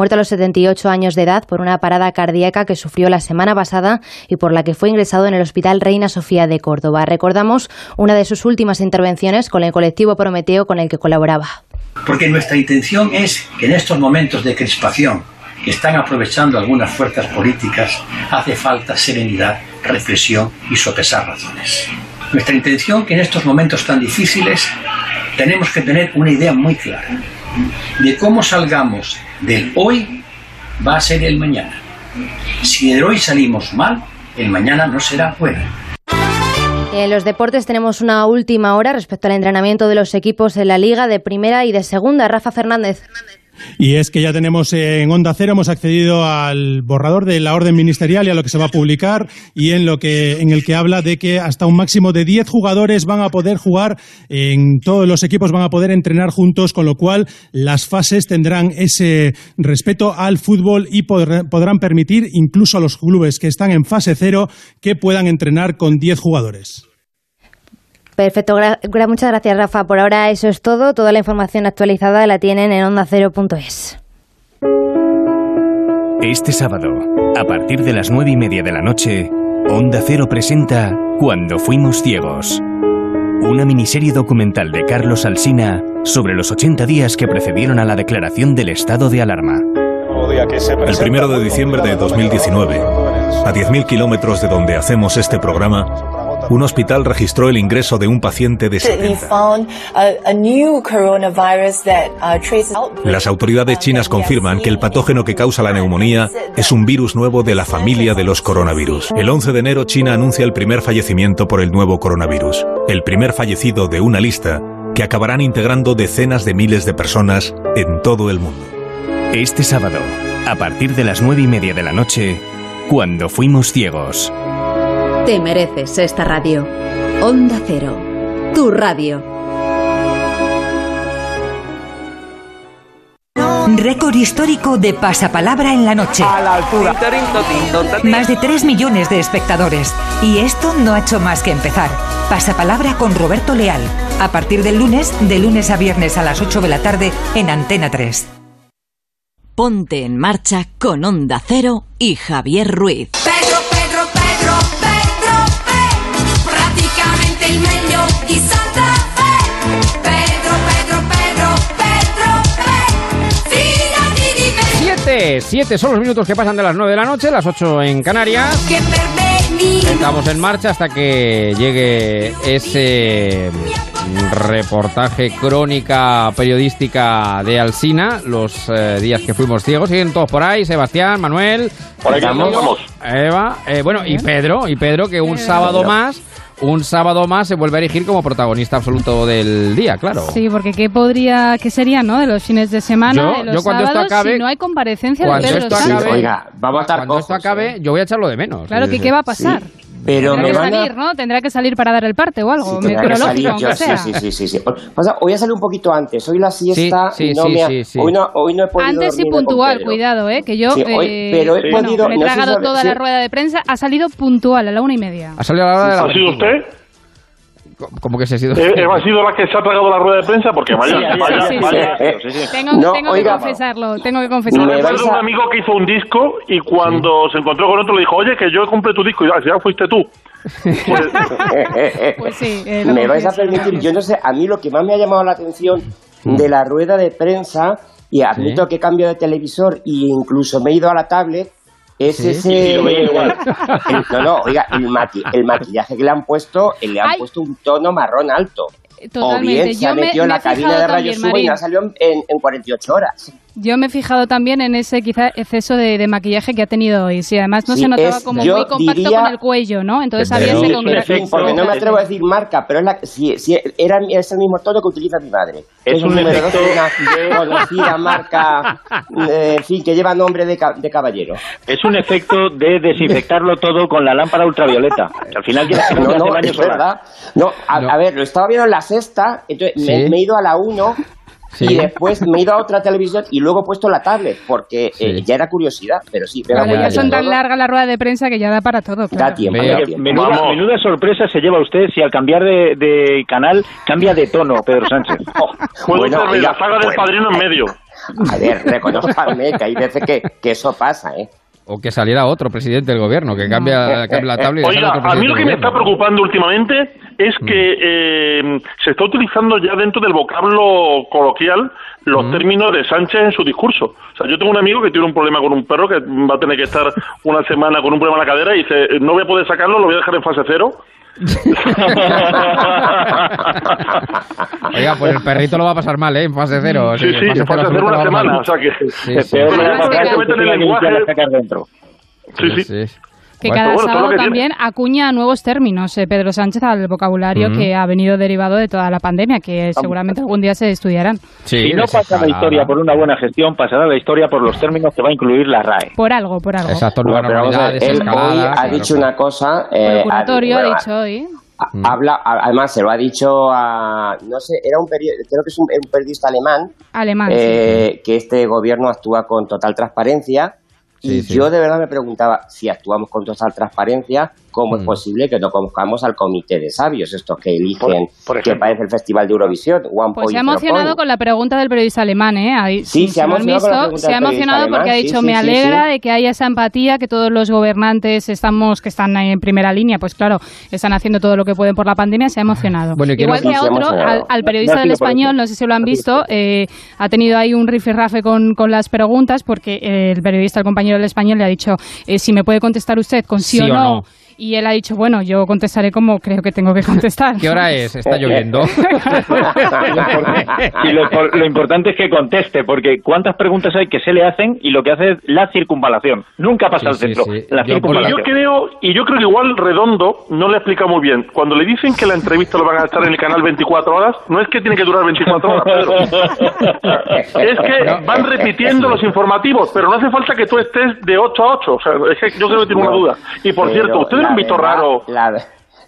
muerto a los 78 años de edad por una parada cardíaca que sufrió la semana pasada y por la que fue ingresado en el Hospital Reina Sofía de Córdoba. Recordamos una de sus últimas intervenciones con el colectivo Prometeo con el que colaboraba. Porque nuestra intención es que en estos momentos de crispación que están aprovechando algunas fuerzas políticas hace falta serenidad, reflexión y sopesar razones. Nuestra intención que en estos momentos tan difíciles tenemos que tener una idea muy clara de cómo salgamos del hoy va a ser el mañana. Si del hoy salimos mal, el mañana no será bueno. En los deportes tenemos una última hora respecto al entrenamiento de los equipos en la liga de primera y de segunda. Rafa Fernández. Y es que ya tenemos en Onda Cero, hemos accedido al borrador de la orden ministerial y a lo que se va a publicar y en lo que en el que habla de que hasta un máximo de 10 jugadores van a poder jugar en todos los equipos van a poder entrenar juntos, con lo cual las fases tendrán ese respeto al fútbol y podrán, permitir incluso a los clubes que están en fase cero que puedan entrenar con 10 jugadores. Perfecto, gra- muchas gracias Rafa. Por ahora eso es todo. Toda la información actualizada la tienen en ondacero.es. Este sábado, a partir de las nueve y media de la noche, Onda Cero presenta Cuando fuimos ciegos. Una miniserie documental de Carlos Alsina sobre los 80 días que precedieron a la declaración del estado de alarma. El primero de diciembre de 2019, a 10.000 kilómetros de donde hacemos este programa, un hospital registró el ingreso de un paciente de 70. Las autoridades chinas confirman que el patógeno que causa la neumonía es un virus nuevo de la familia de los coronavirus. El 11 de enero China anuncia el primer fallecimiento por el nuevo coronavirus, el primer fallecido de una lista que acabarán integrando decenas de miles de personas en todo el mundo. Este sábado, a partir de las nueve y media de la noche, Cuando fuimos ciegos. Te mereces esta radio. Onda Cero, tu radio. Récord histórico de pasapalabra en la noche. A la altura. Más de 3 millones de espectadores. Y esto no ha hecho más que empezar. Pasapalabra con Roberto Leal. A partir del lunes, de lunes a viernes a las 8 de la tarde en Antena 3. Ponte en marcha con Onda Cero y Javier Ruiz. Pedro, Pedro, Pedro, Pedro, Santa Fe. Pedro, Pedro, Pedro, Pedro, me. Siete, siete son los minutos que pasan de las 9 de la noche, las 8 en Canarias. Estamos en marcha hasta que llegue ese reportaje crónica periodística de Alsina, los eh, días que fuimos ciegos. Siguen todos por ahí, Sebastián, Manuel. Por Emilio, andamos. Eva, eh, bueno, y Pedro, y Pedro que un sábado más, un sábado más se vuelve a erigir como protagonista absoluto del día, claro. Sí, porque ¿qué podría, qué sería, no? De los fines de semana, Yo- de los yo cuando esto sábados, acabe- si no hay comparecencia de Cuando Pedro esto acabe, vamos a estar cuando esto acabe, yo voy a echarlo de menos. Claro, que ¿qué va a pasar? Pero Tendrá me que van a- salir, ¿no? Tendrá que salir para dar el parte o algo, Sí, salir, meteorológico, yo- sea. Sí, sí, sí, sí. Pasa, hoy a salir un poquito antes. Hoy la siesta Sí, sí, no sí, me ha- sí, sí. Hoy, no, hoy no he podido Antes y puntual, cuidado, ¿eh? Que yo Sí, hoy- eh, pero he bueno, podido- me he no sé si tragado sabe- toda sí. la rueda de prensa, ha salido puntual a la una y media. Ha salido a la hora de la ¿Ha sido usted? ¿Cómo que se ha sido? Eh, Eva ha sido la que se ha tragado la rueda de prensa porque vaya, Sí, sí, sí, sí. Tengo, que confesarlo, tengo que confesarlo. recuerdo un amigo que hizo un disco y cuando se encontró con otro le dijo, oye, que yo compré tu disco y ya, ya fuiste tú. Pues sí, eh, me vais a permitir, yo no sé, a mí lo que más me ha llamado la atención de la rueda de prensa y admito que cambio de televisor e incluso me he ido a la tablet. Es Sí. ese. Y lo veía igual. el- no, no, oiga, el, maqui- el maquillaje que le han puesto, eh, le han Ay. puesto un tono marrón alto. O bien se Yo ha me- metido me la cabina de rayos también, UV y ha salido en, en- en 48 horas. Yo me he fijado también en ese quizá exceso de, de maquillaje que ha tenido hoy. Sí, además no Sí, se notaba es- como muy compacto diría- con el cuello, ¿no? Entonces había ese porque no me atrevo a decir marca, pero es, la, si, si era, es el mismo tono que utiliza mi madre. Es un número efecto dos de una conocida marca, eh, en fin, que lleva nombre de, de caballero. Es un efecto de desinfectarlo todo con la lámpara ultravioleta. Al final que no, No, no, es solar. verdad. No, a, a ver, lo estaba viendo en la sexta, entonces Sí. me, me he ido a la 1 Sí. y después me he ido a otra televisión y luego he puesto la tablet, porque eh, ya era curiosidad, pero sí, muy ya son tan largas la rueda de prensa que ya da para todo. claro. tiempo, Oye, da tiempo. menuda, menuda sorpresa se lleva usted si al cambiar de, de canal cambia de tono, Pedro Sánchez. Puedo Bueno, oiga, la saga del bueno. padrino en medio. A ver, reconozcanme que hay veces que, que eso pasa, ¿eh? O que saliera otro presidente del gobierno, que cambia, cambia la tabla y Oiga, otro a mí lo que me está preocupando últimamente es que eh, se está utilizando ya dentro del vocablo coloquial los términos de Sánchez en su discurso. O sea, yo tengo un amigo que tiene un problema con un perro que va a tener que estar una semana con un problema en la cadera y dice, no voy a poder sacarlo, lo voy a dejar en fase cero. Oiga, pues el perrito lo va a pasar mal, ¿eh? En fase cero. Sí, sí, en fase cero una semana. mal. O sea que Sí, sí. Pero esto que se mete en el lenguaje... dentro. Sí, sí. Que Bueno, cada bueno, sábado que tiene. también acuña nuevos términos, eh, Pedro Sánchez, al vocabulario que ha venido derivado de toda la pandemia, que seguramente algún día se estudiarán. si no pasa la historia por una buena gestión, pasará la historia por los términos que va a incluir la RAE. Por algo, por algo. Exacto, No, nueva pero vamos a normalidad, ver, él hoy ha dicho claro. una cosa. Eh, el curatorio ha- ha bueno, dicho hoy. ha- Habla, además se lo ha dicho a, no sé, era un periodista, creo que es un, un periodista alemán, Alemán. sí. eh, que este gobierno actúa con total transparencia. Sí, y sí. yo de verdad me preguntaba, si actuamos con total transparencia, ¿cómo es posible que no conozcamos al comité de sabios, estos que eligen, que parece el Festival de Eurovisión? One Pues se ha emocionado Point? con la pregunta del periodista alemán, ¿eh? Ahí, Sí, si se ha emocionado con la visto, pregunta se ha emocionado porque ha dicho, sí, me sí, alegra sí. de que haya esa empatía, que todos los gobernantes estamos, que están ahí en primera línea, pues claro, están haciendo todo lo que pueden por la pandemia, se ha emocionado. Bueno, ¿y qué Igual que a otro, al, al periodista del por español, no sé si lo han visto, eh, ha tenido ahí un rifirrafe con, con las preguntas porque el periodista, el compañero del español, le ha dicho, eh, si me puede contestar usted con sí, Sí o o no. Y él ha dicho, bueno, yo contestaré como creo que tengo que contestar. ¿Qué hora es? Está lloviendo. Y lo, por- lo importante es que conteste, porque cuántas preguntas hay que se le hacen y lo que hace es la circunvalación. Nunca pasa al centro. La Y yo circunvalación. creo, y yo creo que igual Redondo no le explica muy bien. Cuando le dicen que la entrevista lo van a estar en el canal 24 horas, no es que tiene que durar 24 horas, Pedro. Es que van repitiendo los informativos, pero no hace falta que tú estés de 8 a 8. O sea, es que yo creo que tengo una duda. Y por cierto, usted es la un mito verdad- raro. La,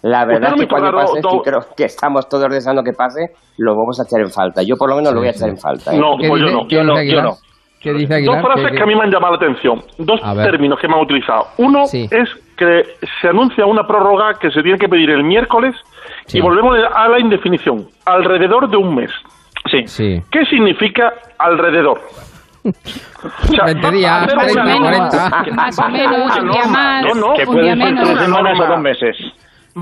la verdad es que es un cuando mito raro, pase, do- sí creo que estamos todos deseando que pase, lo vamos a echar en falta. Yo por lo menos lo voy a echar en falta. ¿eh? No, pues yo no. ¿Qué dice Aguilar? ¿Qué dice Aguilar? Dos frases ¿Qué- que a mí me han llamado la atención. Dos términos que me han utilizado. Uno Sí. es que se anuncia una prórroga que se tiene que pedir el miércoles y volvemos a la indefinición. Alrededor de un mes. Sí. Sí. ¿Qué significa alrededor? O sea, 20 va a días, hacer 30, una norma. 40. Más o Va a ser menos, una un día norma. más, No, no, que un pueden día ser menos. tres semanas o norma. dos meses.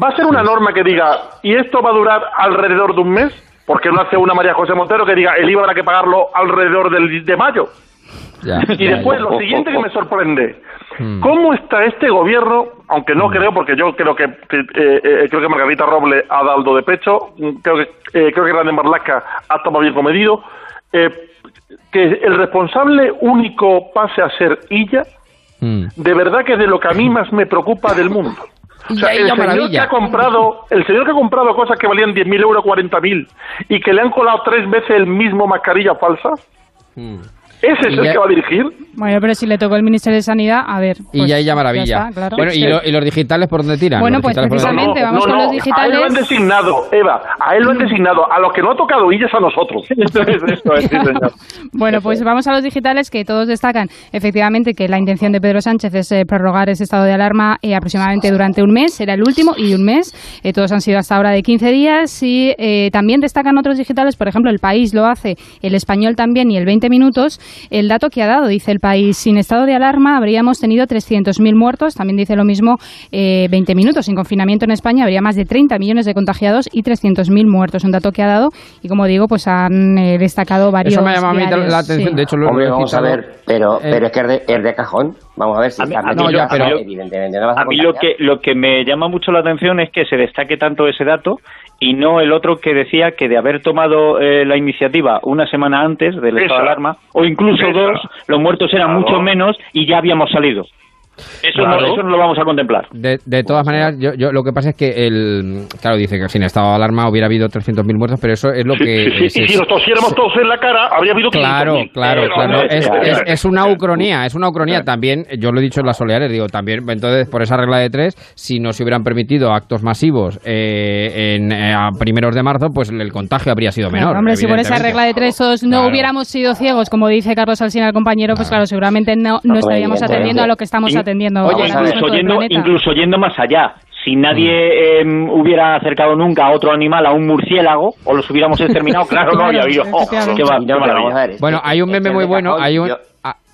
¿Va a ser una norma que diga, y esto va a durar alrededor de un mes? porque no hace una María José Montero que diga, el IVA habrá que pagarlo alrededor del, de mayo? Ya, Y ya, después, ya. lo siguiente que me sorprende, Hmm. ¿cómo está este gobierno? Aunque no creo, porque yo creo que eh, eh, creo que Margarita Roble ha dado de pecho, creo que eh, creo que Grande Marlaska ha tomado bien comedido, eh, que el responsable único pase a ser ella, Mm. de verdad que es de lo que a mí más me preocupa del mundo. O sea, el señor que ha comprado, el señor que ha comprado cosas que valían 10.000 euros, 40.000 y que le han colado tres veces el mismo mascarilla falsa, ¿ese es Y el que va a dirigir? Bueno, pero si le tocó el Ministerio de Sanidad, a ver. Y pues, ya ella maravilla. ya está, claro. Bueno, ¿y, lo- y los digitales por dónde tiran? Bueno, pues digitales precisamente, vamos con los A él lo digitales. han designado, Eva, a él lo han designado. A los que no ha tocado ella es a nosotros. Eso es, eso es, sí, señor. Bueno, pues vamos a los digitales que todos destacan efectivamente que la intención de Pedro Sánchez es eh, prorrogar ese estado de alarma eh, aproximadamente durante un mes, será el último y un mes. Eh, todos han sido hasta ahora de 15 días y eh, también destacan otros digitales, por ejemplo, el país lo hace, el español también y el 20 minutos, el dato que ha dado. Dice el país, sin estado de alarma habríamos tenido 300.000 muertos. También dice lo mismo, eh, 20 minutos. Sin confinamiento en España habría más de 30 millones de contagiados y 300.000 muertos. Un dato que ha dado y, como digo, pues han eh, destacado varios. Eso me ha llamado a mí la atención. Sí. De hecho, lo, Hombre, lo he vamos a ver, pero, Eh, pero es que es de, es de cajón. Vamos a ver si A mí- está a mí metido, lo- pero pero- evidentemente no vas a A mí lo que, lo que me llama mucho la atención es que se destaque tanto ese dato y no el otro que decía que de haber tomado eh, la iniciativa una semana antes del estado de alarma, o incluso Esa. dos, los muertos eran Claro. mucho menos y ya habíamos salido. Eso, Claro. no, eso no lo vamos a contemplar. De, de todas maneras, yo, yo lo que pasa es que el claro dice que sin estado de alarma hubiera habido 300.000 muertos, pero eso es lo Sí, que sí, sí, es- y si nos tosiéramos todos en la cara, habría habido Claro, 500.000. claro, Pero, claro. Es, es- es una ucronía, es una ucronía. También, yo lo he dicho en las soleares, digo, también, entonces, por esa regla de tres, si no se hubieran permitido actos masivos eh, en, eh, a primeros de marzo, pues el contagio habría sido menor. Hombre, si por esa regla de tres todos no Claro. hubiéramos sido ciegos, como dice Carlos Alsina, el compañero, pues claro, seguramente no, no estaríamos atendiendo a lo que estamos In- atendiendo Oye, incluso yendo, incluso yendo más allá. Si nadie eh, hubiera acercado nunca a otro animal, a un murciélago, o los hubiéramos exterminado, claro, no había habido. Oh, qué, qué maravilla. Bueno, hay un meme muy bueno, hay un...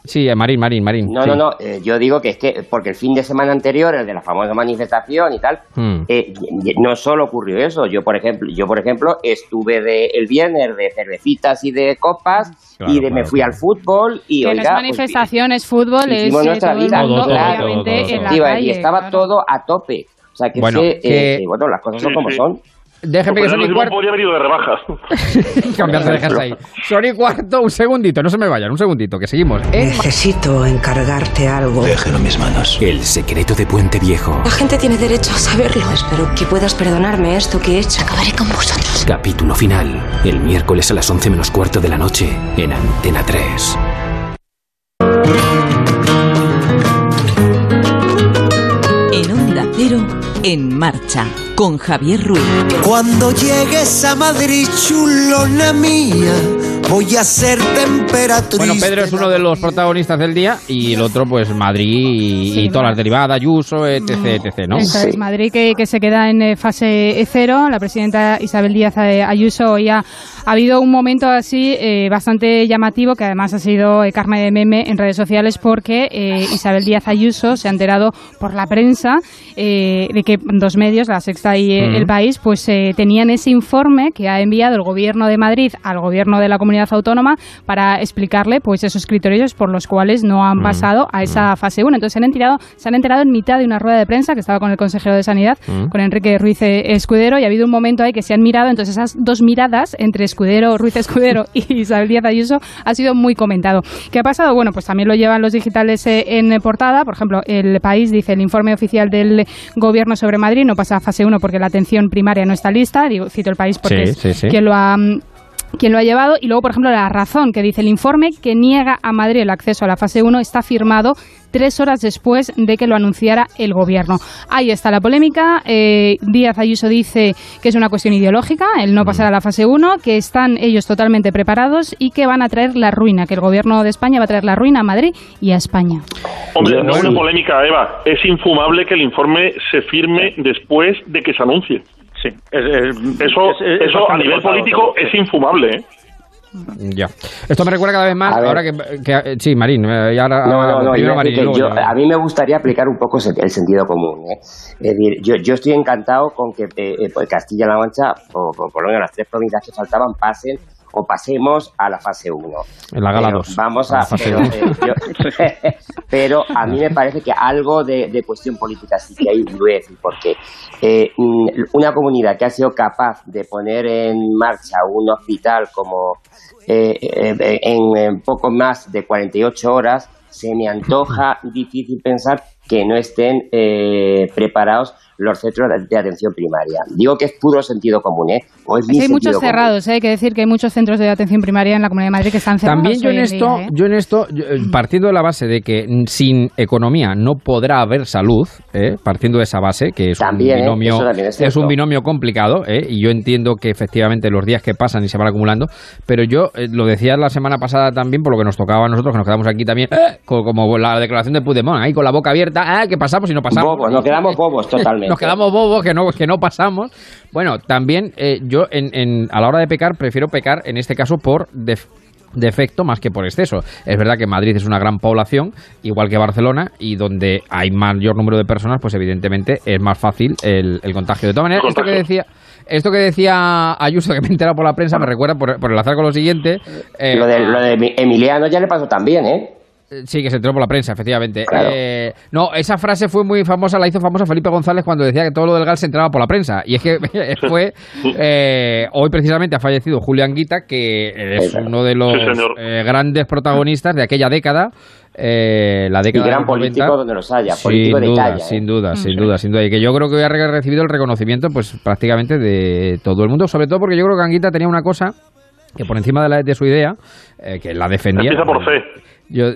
Sí, eh, Marín, Marín, Marín. No, sí. no, no, eh, yo digo que es que porque el fin de semana anterior, el de la famosa manifestación y tal, Hmm. eh, no solo ocurrió eso, yo por ejemplo, yo por ejemplo estuve de, el viernes de cervecitas y de copas Claro, y de, me claro, fui al fútbol y que no es oiga, pues, manifestaciones, fútbol, es hicimos nuestra vida, mundo, Todo, todo, obviamente, todo, todo, en la todo. iba, calle. y estaba claro. todo a tope. O sea que, Bueno, sé, eh, que- bueno, las cosas son como son. Déjeme que son y cuarto... podría haber ido de rebajas. Cambiarse de jersey. Son y cuarto, un segundito, no se me vayan, un segundito, que seguimos. En Necesito encargarte algo. Déjelo en mis manos. El secreto de Puente Viejo. La gente tiene derecho a saberlo. Espero que puedas perdonarme esto que he hecho. Acabaré con vosotros. Capítulo final. El miércoles a las 11 menos cuarto de la noche en Antena 3. Marcha, con Javier Ruiz. Cuando llegues a Madrid, chulona mía, voy a ser temperatriz. Bueno, Pedro es uno de los protagonistas del día y el otro, pues Madrid y, Sí, y todas las derivadas, Ayuso, etc, etc, ¿no? Eso es, Madrid que, que se queda en eh, fase cero. La presidenta Isabel Díaz eh, Ayuso hoy ha, ha habido un momento así eh, bastante llamativo que además ha sido eh, carne de meme en redes sociales porque eh, Isabel Díaz Ayuso se ha enterado por la prensa eh, de que dos medios, La Sexta y eh, Ujú. El País, pues eh, tenían ese informe que ha enviado el Gobierno de Madrid al Gobierno de la Comunidad Autónoma para explicarle pues esos criterios por los cuales no han Mm, pasado a esa fase 1. Entonces se han enterado, se han enterado en mitad de una rueda de prensa que estaba con el consejero de Sanidad, Mm. con Enrique Ruiz eh, Escudero, y ha habido un momento ahí que se han mirado, entonces esas dos miradas entre Escudero, Ruiz Escudero y Isabel Díaz Ayuso ha sido muy comentado. ¿Qué ha pasado? Bueno, pues también lo llevan los digitales eh, en portada, por ejemplo, el país dice el informe oficial del gobierno sobre Madrid no pasa a fase 1 porque la atención primaria no está lista, digo, cito el país porque Sí, es sí, sí. quien lo ha mm, quien lo ha llevado y luego, por ejemplo, la razón que dice el informe que niega a Madrid el acceso a la fase 1 está firmado tres horas después de que lo anunciara el gobierno. Ahí está la polémica. Eh, Díaz Ayuso dice que es una cuestión ideológica, el no pasar a la fase 1, que están ellos totalmente preparados y que van a traer la ruina, que el gobierno de España va a traer la ruina a Madrid y a España. Hombre, no es una polémica, Eva. Es infumable que el informe se firme después de que se anuncie. Sí, es- es- Eso, es- es eso a nivel político es infumable, ¿eh? Ya. Esto me recuerda cada vez más, ahora que, que- eh, Sí, Marín, eh, y ahora... No, no, no, primero a Marín, yo- yo. mí me gustaría aplicar un poco el sentido común. ¿eh? Es decir, yo, yo estoy encantado con que eh, pues Castilla-La Mancha, o, o por lo menos las tres provincias que faltaban, pasen o pasemos a la fase 1. En la gala Pero 2. Vamos A a... pero, eh, yo- pero a mí me parece que algo de, de cuestión política sí que hay, y voy a decir por qué. Eh, mm, una comunidad que ha sido capaz de poner en marcha un hospital como eh, eh, en, en poco más de 48 horas, se me antoja difícil pensar que no estén eh, preparados los centros de- atención primaria. Digo que es puro sentido común, ¿eh? O es hay muchos común. cerrados, ¿eh? hay que decir que hay muchos centros de atención primaria en la Comunidad de Madrid que están cerrados. También yo en esto, día, ¿eh? yo en esto, yo, eh, partiendo de la base de que mm, sin economía no podrá haber salud, ¿eh? partiendo de esa base, que es También, un binomio, es es un binomio complicado, ¿eh? y yo entiendo que efectivamente los días que pasan y se van acumulando, pero yo eh, lo decía la semana pasada también, por lo que nos tocaba a nosotros, que nos quedamos aquí también, ¡eh! co- como la declaración de Puigdemont, ahí con la boca abierta, ah, ¿qué pasamos si no pasamos? Bobos, nos quedamos bobos totalmente. Nos quedamos bobos que no, que no pasamos. Bueno, también eh, yo en, en- a la hora de pecar prefiero pecar en este caso por def- defecto más que por exceso. Es verdad que Madrid es una gran población, igual que Barcelona, y donde hay mayor número de personas, pues evidentemente es más fácil el, el contagio. De todas maneras, esto que decía... Esto que decía Ayuso, que me he enterado por la prensa, me recuerda por, por enlazar con lo siguiente. eh, Lo de, lo de Emi- Emiliano ya le pasó también, ¿eh? Sí, que se enteró por la prensa, efectivamente. Claro. Eh, no, esa frase fue muy famosa, la hizo famosa Felipe González cuando decía que todo lo del GAL se enteraba por la prensa. Y es que fue. eh, hoy precisamente ha fallecido Julián Guita, que es uno de los Sí, eh, grandes protagonistas de aquella década. eh, la Y década de gran los 90. político donde los haya, Sin político de duda, talla. ¿eh? sin duda, sin duda, sin duda. Y que yo creo que hoy ha re- recibido el reconocimiento, pues prácticamente de todo el mundo, sobre todo porque yo creo que Anguita tenía una cosa que por encima de, la- de su idea, eh, que la defendía. Empieza por C. Yo,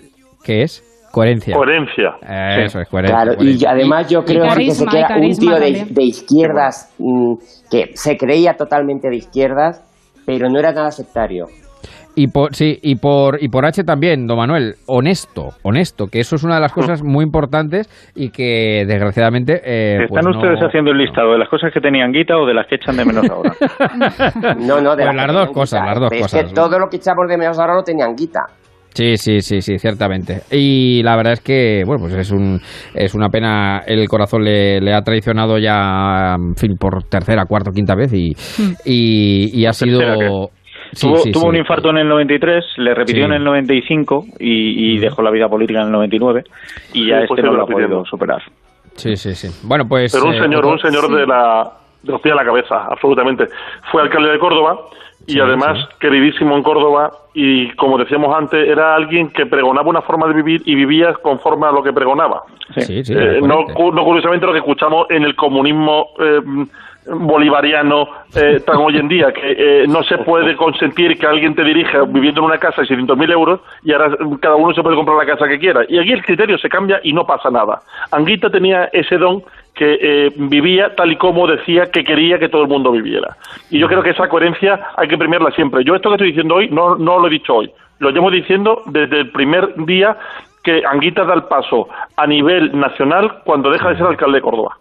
¿Qué es? Coherencia. Coherencia. Eh, Eso es coherencia. Claro, y además yo creo que, se queda un tío de, izquierdas mm, que se creía totalmente de izquierdas, pero no era nada sectario. Y por, sí, y por, y por H también, don Manuel, honesto, honesto, que eso es una de las cosas muy importantes y que desgraciadamente... eh, ¿Están pues no- ustedes haciendo el listado de las cosas que tenían guita o de las que echan de menos ahora? No, no, de Pues la las que dos cosas, guita. las dos Es cosas. que todo lo que echamos de menos ahora lo tenían guita. Sí, sí, sí, sí, ciertamente. Y la verdad es que, bueno, pues es, un, es una pena, el corazón le, le ha traicionado ya, en fin, por tercera, cuarta, quinta vez y, y, y ha sido... tuvo sí, tuvo sí. un infarto en el 93, le repitió Sí. en el 95 y, y dejó la vida política en el 99 y ya Sí, pues este sí, no lo ha podido superar. Sí, sí, sí. Bueno, pues... Pero un eh, señor, un señor de la de los pies a la cabeza, absolutamente. Fue alcalde de Córdoba y Sí, además queridísimo en Córdoba y como decíamos antes, era alguien que pregonaba una forma de vivir y vivía conforme a lo que pregonaba. Sí, Eh, no, no curiosamente lo que escuchamos en el comunismo eh, bolivariano eh, tan hoy en día, que eh, no se puede consentir que alguien te dirija viviendo en una casa de 600.000 euros y ahora cada uno se puede comprar la casa que quiera. Y aquí el criterio se cambia y no pasa nada. Anguita tenía ese don que eh, vivía tal y como decía que quería que todo el mundo viviera. Y yo creo que esa coherencia hay que premiarla siempre. Yo esto que estoy diciendo hoy no, no lo he dicho hoy, lo llevo diciendo desde el primer día que Anguita da el paso a nivel nacional cuando deja de ser alcalde de Córdoba.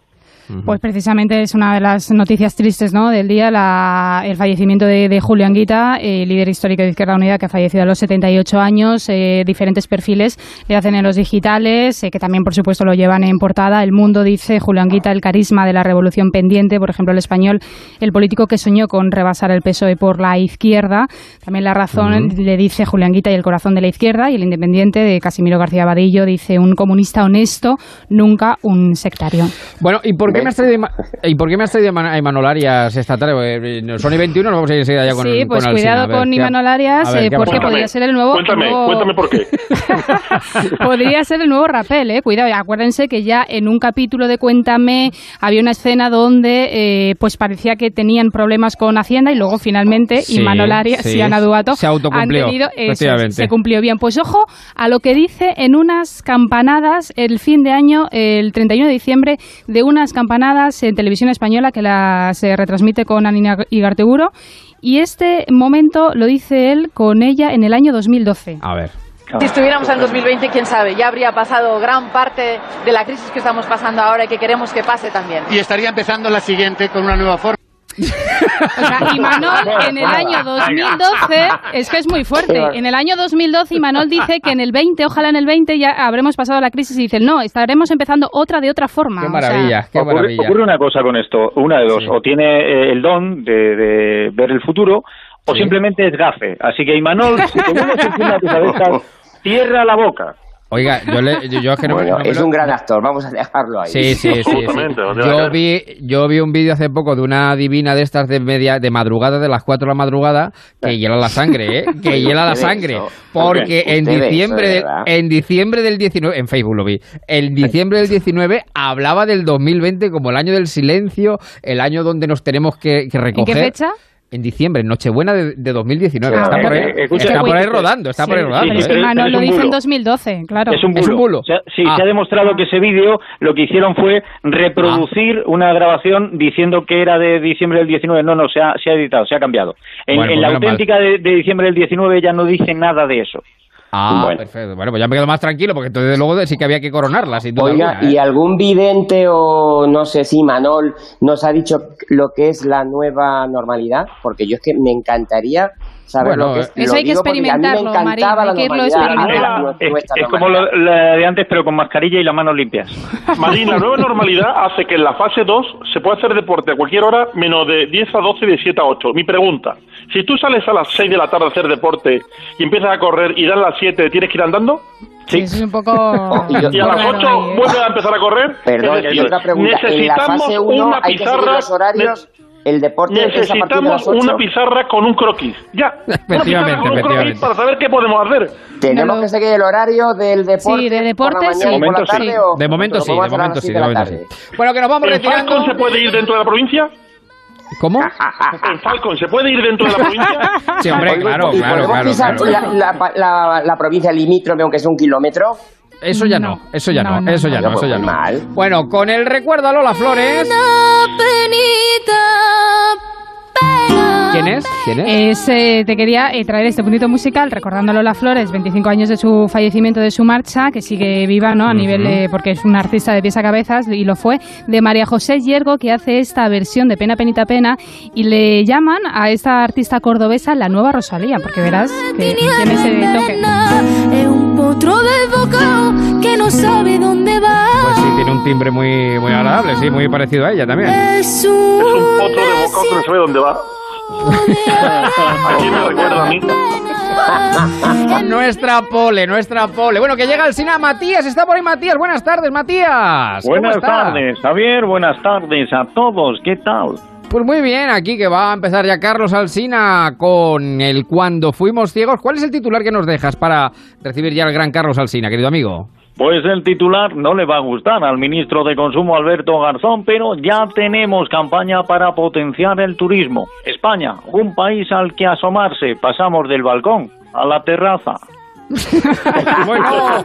Pues precisamente es una de las noticias tristes ¿no? del día, la- el fallecimiento de, de Julio Anguita, eh, líder histórico de Izquierda Unida, que ha fallecido a los 78 años. eh, diferentes perfiles le hacen en los digitales, eh, que también, por supuesto, lo llevan en portada. El Mundo dice Julio Anguita, el carisma de la revolución pendiente. Por ejemplo, el español, el político que soñó con rebasar el PSOE por la izquierda. También La Razón le dice Julio Anguita y el corazón de la izquierda. Y el Independiente de Casimiro García Vadillo dice un comunista honesto, nunca un sectario. Bueno, ¿y por qué me has traído, ¿y por qué me has traído a Ima- a Imanol Arias esta tarde? Son y 21, nos vamos a ir enseguida ya con sí, pues con cuidado A ver, con ¿qué- Imanol Arias, ver, eh, ¿qué porque pasado? podría ser el nuevo... Cuéntame, nuevo- cuéntame por qué. podría ser el nuevo Rapel, eh. Cuidado, acuérdense que ya en un capítulo de Cuéntame había una escena donde eh, pues parecía que tenían problemas con Hacienda y luego finalmente Sí, Imanol Arias sí. y Ana Duato Se han autocumplió, tenido... eso, se cumplió bien. Pues ojo a lo que dice en unas campanadas el fin de año, el 31 de diciembre, de unas campanadas en televisión española que la se retransmite con Anina Igarteburo. Y este momento lo dice él con ella en el año 2012. A ver. Si estuviéramos en 2020, quién sabe, ya habría pasado gran parte de la crisis que estamos pasando ahora y que queremos que pase también. Y estaría empezando la siguiente con una nueva forma. O sea, Imanol en el año 2012, es que es muy fuerte, en el año 2012 Imanol dice que en el 20, ojalá en el 20 ya habremos pasado la crisis y dice, no, estaremos empezando otra de otra forma. Qué O sea, maravilla, qué ocurre, maravilla. ocurre una cosa con esto, una de dos, o tiene eh, el don de, de ver el futuro, o simplemente es gafe. Así que Imanol, si te vuelves encima de tu cabeza, cierra la boca. Oiga, yo, le, yo, yo es que no me- Bueno, no me es lo- un gran actor, vamos a dejarlo ahí. Sí, sí, sí, Yo vi, yo vi un vídeo hace poco de una divina de estas de media, de madrugada, de las 4 de la madrugada, que hiela la sangre, ¿eh? Que hiela la sangre. Porque en diciembre, de del, en diciembre del 19, en Facebook lo vi, en diciembre del 19 hablaba del 2020 como el año del silencio, el año donde nos tenemos que, que ¿En recoger. qué fecha? En diciembre, Nochebuena de, de 2019. Ah, está por ahí, escucha, está por ahí escucha. rodando, está Sí, por ahí rodando. ¿eh? lo dice en bulo. 2012, claro. Es un bulo. Es un bulo. Se ha- sí, Ah. se ha demostrado que ese vídeo lo que hicieron fue reproducir una grabación diciendo que era de diciembre del 19. No, no, se ha, se ha editado, se ha cambiado. En, Bueno, en pues la mal. auténtica de, de diciembre del 19 ya no dice nada de eso. Ah, Bueno. perfecto. Bueno, pues ya me quedo más tranquilo porque entonces luego sí que había que coronarla, sin duda Oiga, alguna, ¿eh? ¿y algún vidente o no sé si Manol nos ha dicho lo que es la nueva normalidad? Porque yo es que me encantaría saber Bueno, lo que es. eso Lo hay que digo porque a mí me experimentarlo, Marín, hay que irlo experimentando. Es, es como lo, la de antes, pero con mascarilla y las manos limpias. Marín, la nueva normalidad hace que en la fase 2 se pueda hacer deporte a cualquier hora menos de 10 a 12 y de 7 a 8. Mi pregunta, si tú sales a las 6 de la tarde a hacer deporte y empiezas a correr y dan las 7, ¿tienes que ir andando? Sí, es un poco... Y yo- Y a las 8 Raro ahí, ¿eh? vuelves a empezar a correr. Perdón, Es decir, otra pregunta. En la necesitamos fase 1 una hay que seguir pizarra. los horarios. El deporte es a partir de Necesitamos las 8. una pizarra con un croquis. Ya. Una Efectivamente, con un croquis para saber qué podemos hacer. Tenemos que seguir el horario del deporte. Sí, de deporte, sí. De momento tarde, sí. De momento sí, de momento sí, siete de de la momento tarde. sí. Bueno, que nos vamos ¿En retirando. Falcon se puede ir dentro de la provincia? ¿Cómo? ¿En Falcon se puede ir dentro de la provincia? Sí, hombre, claro, ¿y claro, claro. La, la- la- la provincia limítrofe, aunque sea un kilómetro? Eso ya no, eso ya no, No, no, eso ya no. no, eso ya Pues no. mal. Bueno, con el recuerdo a Lola Flores. ¿Quién es? ¿Quién es? Es, eh, te quería eh, traer este puntito musical recordando a Lola Flores, 25 años de su fallecimiento, de su marcha, que sigue viva, ¿no? A nivel, eh, porque es una artista de pies a cabezas y lo fue, de María José Yergo, que hace esta versión de Pena, Penita, Pena, y le llaman a esta artista cordobesa la nueva Rosalía, porque verás que tiene ese toque. Es un potro desbocado que no sabe dónde va. Pues sí, tiene un timbre muy, muy agradable, sí, muy parecido a ella también. Es Es un potro de que no sabe dónde va. Aquí me recuerda a mí. Nuestra pole, nuestra pole. Bueno, que llega al Sina Matías. Está por ahí Matías. Buenas tardes, Matías. ¿Cómo Buenas está? tardes, Javier. Buenas tardes a todos. ¿Qué tal? Pues muy bien, aquí que va a empezar ya Carlos Alsina con el Cuando fuimos ciegos. ¿Cuál es el titular que nos dejas para recibir ya al gran Carlos Alsina, querido amigo? Pues el titular no le va a gustar al ministro de Consumo Alberto Garzón, pero ya tenemos campaña para potenciar el turismo. España, un país al que asomarse. Pasamos del balcón a la terraza. Bueno,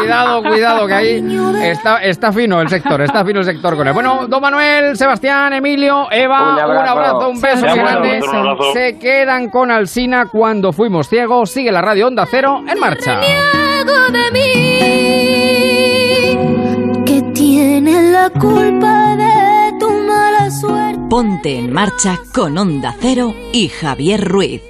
cuidado, cuidado, que ahí está, está fino el sector, está fino el sector con él. Bueno, don Manuel, Sebastián, Emilio, Eva, Un un abrazo. un beso Sí, grande. abrazo, un abrazo. Se quedan con Alsina cuando fuimos ciegos. Sigue la radio Onda Cero en marcha. de mí que tiene la culpa de tu mala suerte. Ponte en marcha con Onda Cero y Javier Ruiz.